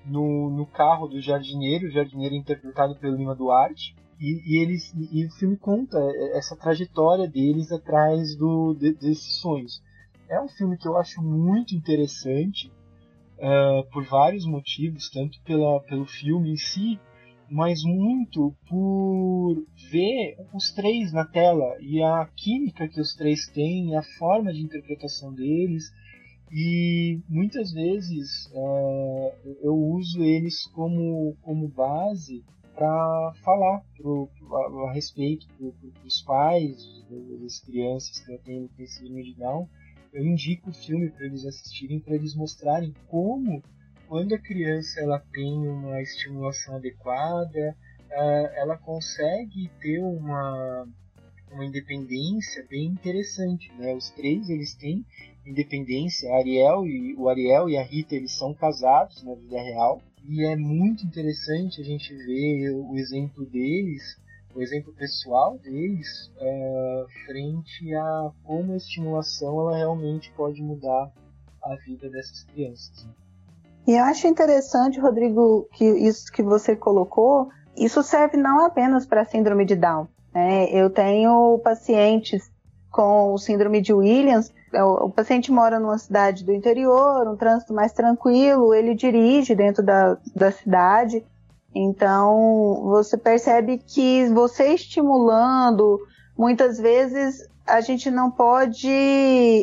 no, no carro do jardineiro, o jardineiro é interpretado pelo Lima Duarte, e, e eles e o filme conta essa trajetória deles atrás do, de- desses sonhos. É um filme que eu acho muito interessante ah, por vários motivos, tanto pela, pelo filme em si, mas muito por ver os três na tela e a química que os três têm, a forma de interpretação deles. E muitas vezes ah, eu uso eles como, como base para falar pro, a, respeito dos pais, das crianças que têm têm síndrome de Down. Eu indico o filme para eles assistirem, para eles mostrarem como, quando a criança ela tem uma estimulação adequada, ela consegue ter uma, uma independência bem interessante. Né? Os três eles têm independência. Ariel e, o Ariel e a Rita eles são casados na vida real. E é muito interessante a gente ver o exemplo deles, o exemplo pessoal deles, ah, frente a como a estimulação ela realmente pode mudar a vida dessas crianças. né? E eu acho interessante, Rodrigo, que isso que você colocou, isso serve não apenas para síndrome de Down. né? Eu tenho pacientes com o síndrome de Williams. O, o paciente mora numa cidade do interior, um trânsito mais tranquilo, ele dirige dentro da, da cidade. Então, você percebe que você estimulando, muitas vezes a gente não pode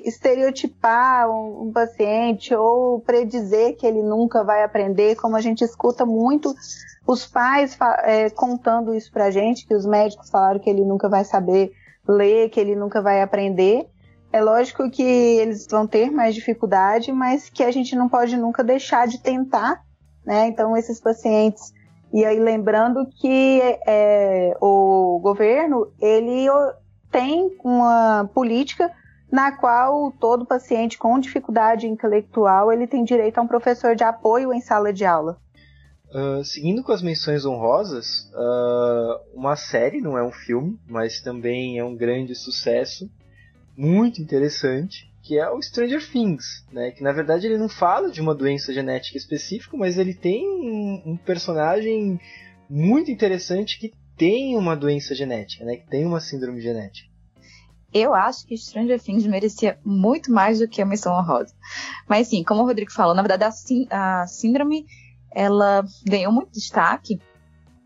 estereotipar um, um paciente ou predizer que ele nunca vai aprender, como a gente escuta muito os pais é, contando isso pra gente, que os médicos falaram que ele nunca vai saber ler, que ele nunca vai aprender. É lógico que eles vão ter mais dificuldade, mas que a gente não pode nunca deixar de tentar, né? Então, esses pacientes e aí lembrando que é, o governo ele tem uma política na qual todo paciente com dificuldade intelectual ele tem direito a um professor de apoio em sala de aula. Ah, seguindo com as menções honrosas, ah, uma série, não é um filme, mas também é um grande sucesso, muito interessante, que é o Stranger Things, né? Que na verdade ele não fala de uma doença genética específica, mas ele tem um, um personagem muito interessante que tem uma doença genética, né? Que tem uma síndrome genética. Eu acho que Stranger Things merecia muito mais do que a menção honrosa. Mas sim, como o Rodrigo falou, na verdade a síndrome ela ganhou muito destaque,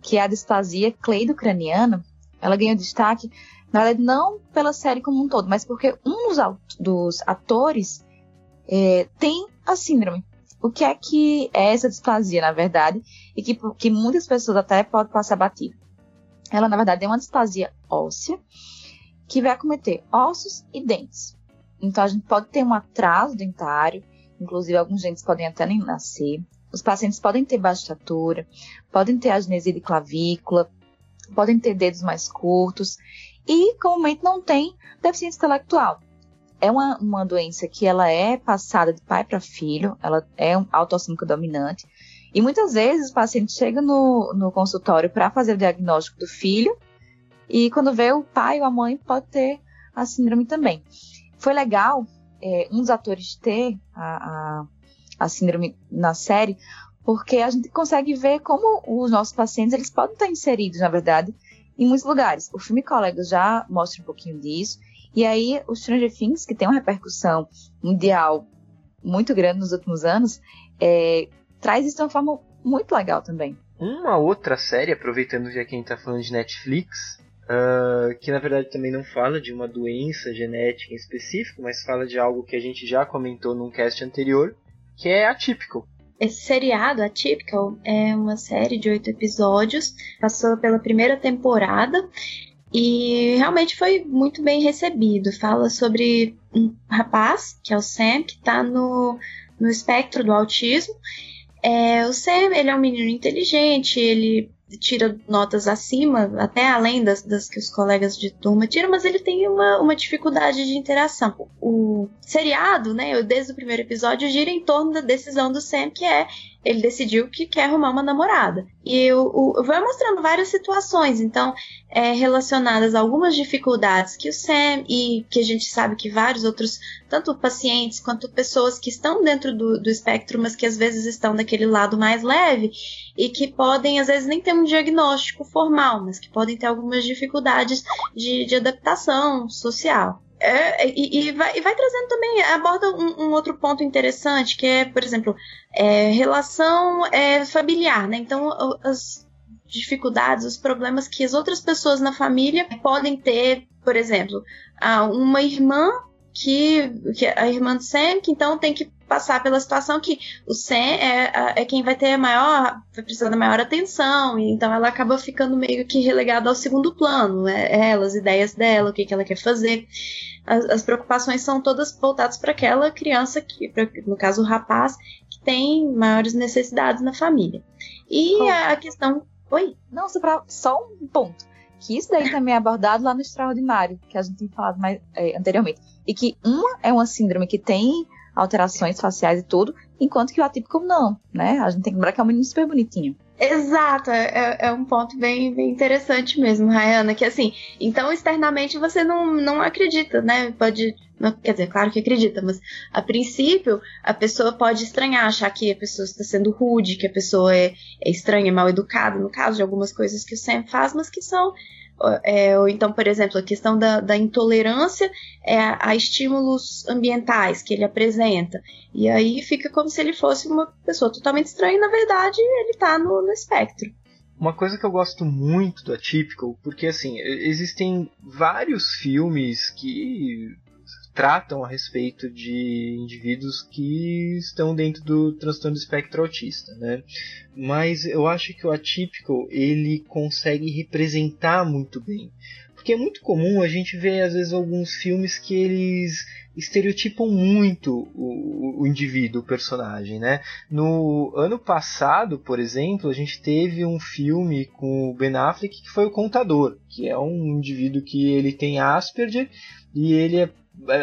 que é a displasia cleidocraniana. Ela ganhou destaque, na verdade, não pela série como um todo, mas porque um dos, dos atores é, tem a síndrome. O que é que é essa displasia, na verdade, e que, que muitas pessoas até podem passar batido. Ela, na verdade, é uma displasia óssea, que vai acometer ossos e dentes. Então a gente pode ter um atraso dentário, inclusive alguns dentes podem até nem nascer. Os pacientes podem ter baixa estatura, podem ter agenesia de clavícula, podem ter dedos mais curtos e comumente não tem deficiência intelectual. É uma, uma doença que ela é passada de pai para filho, ela é um autossômica dominante E muitas vezes o paciente chega no, no consultório para fazer o diagnóstico do filho, e quando vê o pai ou a mãe pode ter a síndrome também. Foi legal é, um dos atores ter a, a, a síndrome na série, porque a gente consegue ver como os nossos pacientes eles podem estar inseridos, na verdade, em muitos lugares. O filme Colegas já mostra um pouquinho disso. E aí, o Stranger Things, que tem uma repercussão mundial muito grande nos últimos anos, é, traz isso de uma forma muito legal também. Uma outra série, aproveitando já que a gente está falando de Netflix, uh, que na verdade também não fala de uma doença genética em específico, mas fala de algo que a gente já comentou num cast anterior, que é Atypical. Esse seriado, Atypical, é uma série de oito episódios, passou pela primeira temporada e realmente foi muito bem recebido. Fala sobre um rapaz, que é o Sam, que está no, no espectro do autismo. É, o Sam, ele é um menino inteligente, ele tira notas acima, até além das, das que os colegas de turma tiram, mas ele tem uma, uma dificuldade de interação. O seriado, né, desde o primeiro episódio, gira em torno da decisão do Sam, que é ele decidiu que quer arrumar uma namorada. E o, o, vai mostrando várias situações, então, é, relacionadas a algumas dificuldades que o Sam e que a gente sabe que vários outros, tanto pacientes quanto pessoas que estão dentro do, do espectro, mas que às vezes estão daquele lado mais leve e que podem, às vezes, nem ter um diagnóstico formal, mas que podem ter algumas dificuldades de, de adaptação social. É, e, e, vai, e, vai, trazendo também, aborda um, um, outro ponto interessante, que é, por exemplo, é, relação é, familiar, né? Então, as dificuldades, os problemas que as outras pessoas na família podem ter, por exemplo, uma irmã que, que a irmã do Sam, que então tem que passar pela situação que o Sam é, é quem vai ter a maior, vai precisar da maior atenção, e então ela acaba ficando meio que relegada ao segundo plano, né? ela, as ideias dela, o que, que ela quer fazer. As, as preocupações são todas voltadas para aquela criança que, pra, no caso o rapaz, que tem maiores necessidades na família. E a, a questão. Oi? Não, só, pra, só um ponto que isso daí também é abordado lá no Extraordinário, que a gente tem falado mais é, anteriormente. E que uma é uma síndrome que tem alterações faciais e tudo, enquanto que o atípico não, né? A gente tem que lembrar que é um menino super bonitinho. Exato, é, é, é um ponto bem, bem interessante mesmo, Rayana, que assim, então externamente você não, não acredita, né? Pode, não, quer dizer, claro que acredita, mas a princípio a pessoa pode estranhar, achar que a pessoa está sendo rude, que a pessoa é, é estranha, mal educada, no caso de algumas coisas que o Sam faz, mas que são é, ou então, por exemplo, a questão da, da intolerância é, a estímulos ambientais que ele apresenta. E aí fica como se ele fosse uma pessoa totalmente estranha e, na verdade, ele está no, no espectro. Uma coisa que eu gosto muito do Atypical, porque assim, existem vários filmes que tratam a respeito de indivíduos que estão dentro do transtorno do espectro autista, né? Mas eu acho que o atípico ele consegue representar muito bem, porque é muito comum a gente ver às vezes alguns filmes que eles estereotipam muito o, o, indivíduo, o personagem, né? No ano passado, por exemplo, a gente teve um filme com o Ben Affleck que foi o Contador, que é um indivíduo que ele tem Asperger e ele é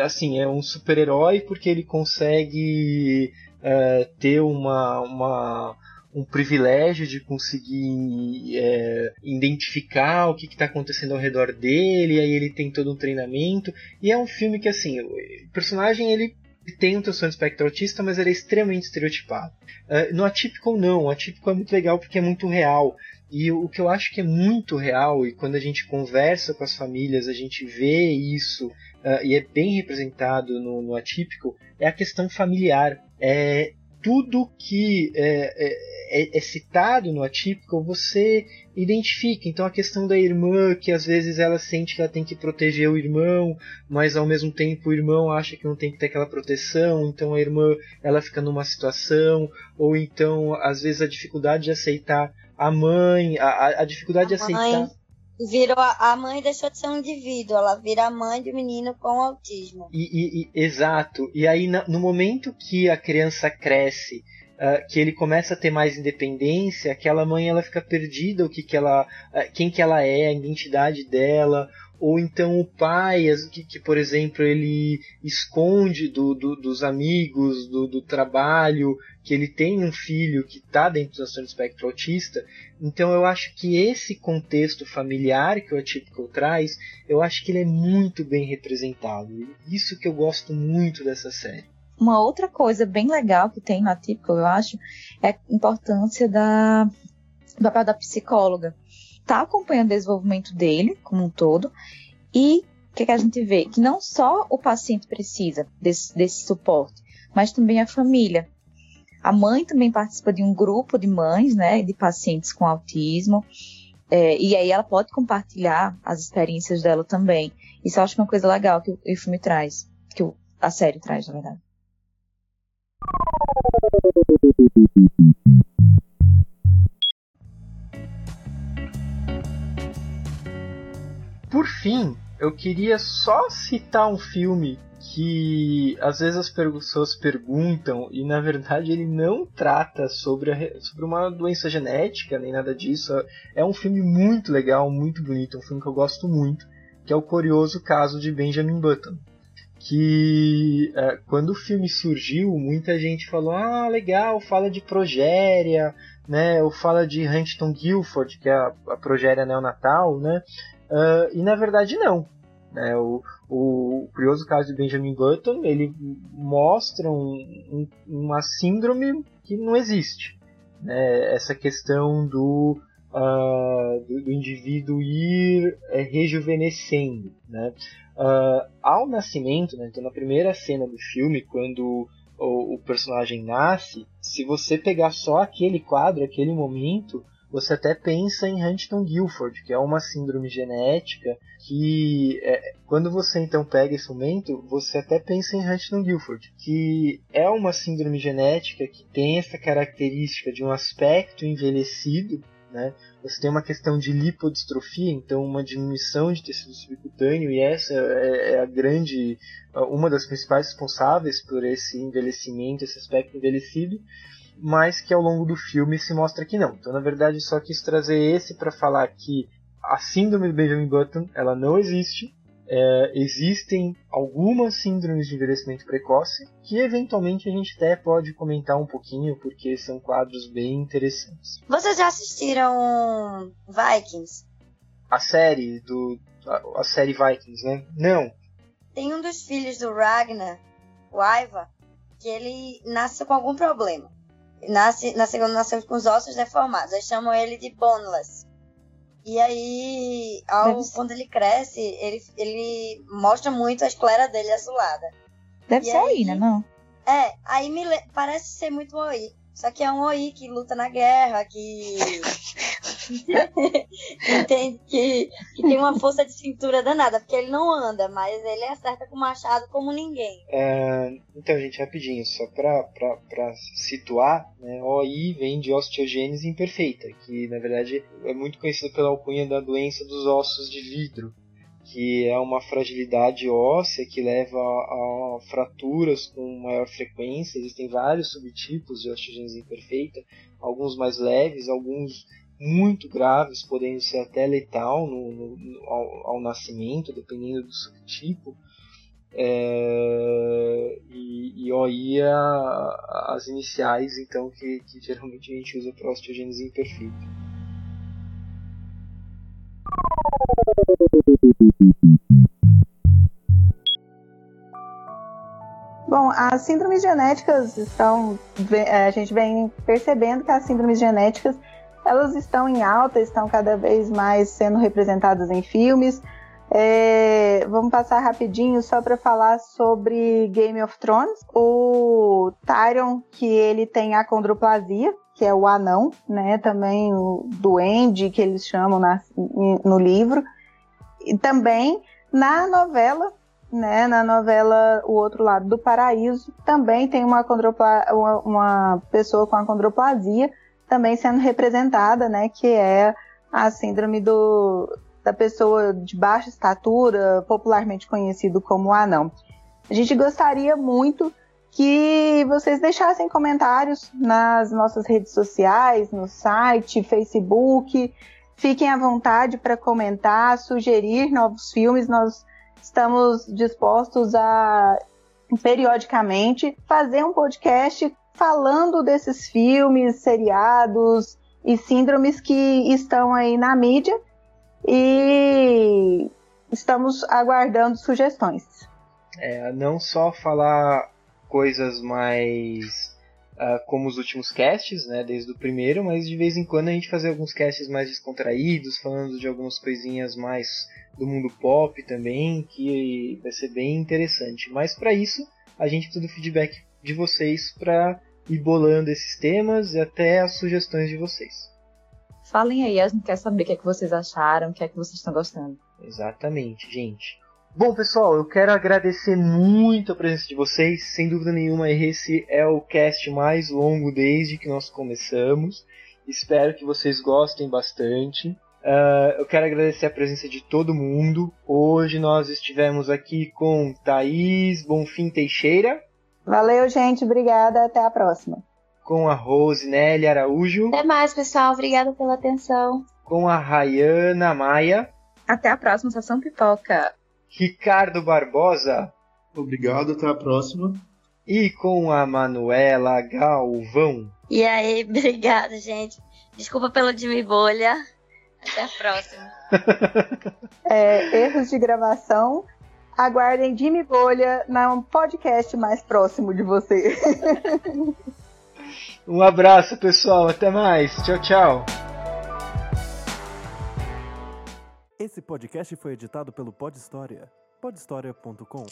assim, é um super-herói porque ele consegue é, ter uma, uma, um privilégio de conseguir é, identificar o que está acontecendo ao redor dele, aí ele tem todo um treinamento. E é um filme que, assim, o personagem ele tem um transtorno espectro autista, mas ele é extremamente estereotipado. Uh, no atípico não, o atípico é muito legal porque é muito real. E o que eu acho que é muito real, e quando a gente conversa com as famílias, a gente vê isso uh, e é bem representado no, no, atípico, é a questão familiar. É, tudo que é, é, é, é, citado no atípico você identifica. Então a questão da irmã, que às vezes ela sente que ela tem que proteger o irmão, mas ao mesmo tempo o irmão acha que não tem que ter aquela proteção, então a irmã ela fica numa situação, ou então às vezes a dificuldade de aceitar a mãe, a, a dificuldade a de aceitar virou a, mãe deixou de ser um indivíduo, ela vira a mãe de um menino com autismo. E, e, e exato. E aí no momento que a criança cresce, uh, que ele começa a ter mais independência, aquela mãe ela fica perdida, o que, que ela, uh, quem que ela é, a identidade dela, ou então o pai, que, que por exemplo, ele esconde do, do, dos amigos, do, do, trabalho, que ele tem um filho que está dentro do transtorno espectro autista. Então eu acho que esse contexto familiar que o Atypical traz, eu acho que ele é muito bem representado. Isso que eu gosto muito dessa série. Uma outra coisa bem legal que tem no Atypical, eu acho, é a importância da, do papel da psicóloga está acompanhando o desenvolvimento dele como um todo e o que, que, a gente vê? Que não só o paciente precisa desse, desse suporte, mas também a família. A mãe também participa de um grupo de mães, né, de pacientes com autismo, é, e aí ela pode compartilhar as experiências dela também. Isso eu acho uma coisa legal que o, o filme traz, que o, a série traz, na verdade. Por fim, eu queria só citar um filme que às vezes as pessoas perguntam e na verdade ele não trata sobre, a, sobre uma doença genética nem nada disso. É um filme muito legal, muito bonito, um filme que eu gosto muito, que é o curioso caso de Benjamin Button. Que é, quando o filme surgiu, muita gente falou: ah, legal, fala de progéria, né? Ou fala de Huntington Guilford, que é a, a progéria neonatal, né? Uh, e na verdade não. Né? O, o, curioso caso de Benjamin Button, ele mostra um, um, uma síndrome que não existe. Né? Essa questão do, uh, do, do, indivíduo ir é, rejuvenescendo. Né? Uh, ao nascimento, né? então na primeira cena do filme, quando o, o personagem nasce, se você pegar só aquele quadro, aquele momento, você até pensa em Huntington Guilford, que é uma síndrome genética que, é, quando você então pega esse momento, você até pensa em Huntington Guilford, que é uma síndrome genética que tem essa característica de um aspecto envelhecido, né? Você tem uma questão de lipodistrofia, então uma diminuição de tecido subcutâneo, e essa é, é a grande, uma das principais responsáveis por esse envelhecimento, esse aspecto envelhecido mas que ao longo do filme se mostra que não. Então, na verdade, só quis trazer esse para falar que a síndrome do Benjamin Button ela não existe. É, existem algumas síndromes de envelhecimento precoce que eventualmente a gente até pode comentar um pouquinho porque são quadros bem interessantes. Vocês já assistiram Vikings? A série do a, a série Vikings, né? Não. Tem um dos filhos do Ragnar, o Aiva, que ele nasce com algum problema nasce, na segunda nasceu com os ossos deformados. Aí chamam ele de boneless. E aí, ao, quando ele cresce, ele, ele mostra muito a esclera dele azulada. Deve e ser aí, né? Não? É, aí me parece ser muito Oi. Só que é um Oi que luta na guerra, que. [laughs] [laughs] tem, que, que, tem uma força de cintura danada, porque ele não anda, mas ele acerta com machado como ninguém. É, então, gente, rapidinho, só pra, pra, pra situar, né, OI vem de osteogênese imperfeita, que na verdade é muito conhecido pela alcunha da doença dos ossos de vidro que é uma fragilidade óssea que leva a, a fraturas com maior frequência. Existem vários subtipos de osteogênese imperfeita, alguns mais leves, alguns muito graves, podendo ser até letal no, no, ao, ao, nascimento, dependendo do subtipo. É, e, e é as iniciais então que, que geralmente a gente usa para osteogênese imperfeita. Bom, as síndromes genéticas estão. A gente vem percebendo que as síndromes genéticas elas estão em alta, estão cada vez mais sendo representadas em filmes. É, vamos passar rapidinho só para falar sobre Game of Thrones. O Tyrion, que ele tem a condroplasia, que é o anão, né? Também o duende, que eles chamam na, no livro. E também na novela, né? Na novela O Outro Lado do Paraíso, também tem uma, uma, uma pessoa com a condroplasia também sendo representada, né? Que é a síndrome do, da pessoa de baixa estatura, popularmente conhecido como anão. A gente gostaria muito que vocês deixassem comentários nas nossas redes sociais, no site, Facebook, fiquem à vontade para comentar, sugerir novos filmes. Nós estamos dispostos a periodicamente fazer um podcast falando desses filmes, seriados e síndromes que estão aí na mídia e estamos aguardando sugestões. É, não só falar coisas mais uh, como os últimos casts, né, desde o primeiro, mas de vez em quando a gente fazer alguns casts mais descontraídos, falando de algumas coisinhas mais do mundo pop também, que vai ser bem interessante. Mas para isso, a gente precisa do feedback de vocês para ir bolando esses temas e até as sugestões de vocês. Falem aí, a gente quer saber o que é que vocês acharam, o que é que vocês estão gostando. Exatamente, gente. Bom, pessoal, eu quero agradecer muito a presença de vocês. Sem dúvida nenhuma, esse é o cast mais longo desde que nós começamos. Espero que vocês gostem bastante. Uh, eu quero agradecer a presença de todo mundo. Hoje nós estivemos aqui com Thaís Bonfim Teixeira. Valeu, gente. Obrigada. Até a próxima. Com a Rose Nelly Araújo. Até mais, pessoal. Obrigada pela atenção. Com a Rayana Maia. Até a próxima Sessão Pipoca. Ricardo Barbosa. Obrigado, até a próxima. E com a Manuela Galvão. E aí, [laughs] obrigada, gente. Desculpa pelo Jimmy Bolha. Até a próxima. [laughs] é, erros de gravação aguardem Jimmy Bolha no podcast mais próximo de você. [laughs] um abraço, pessoal. Até mais. Tchau, tchau. Esse podcast foi editado pelo Pod História. podhistoria.com.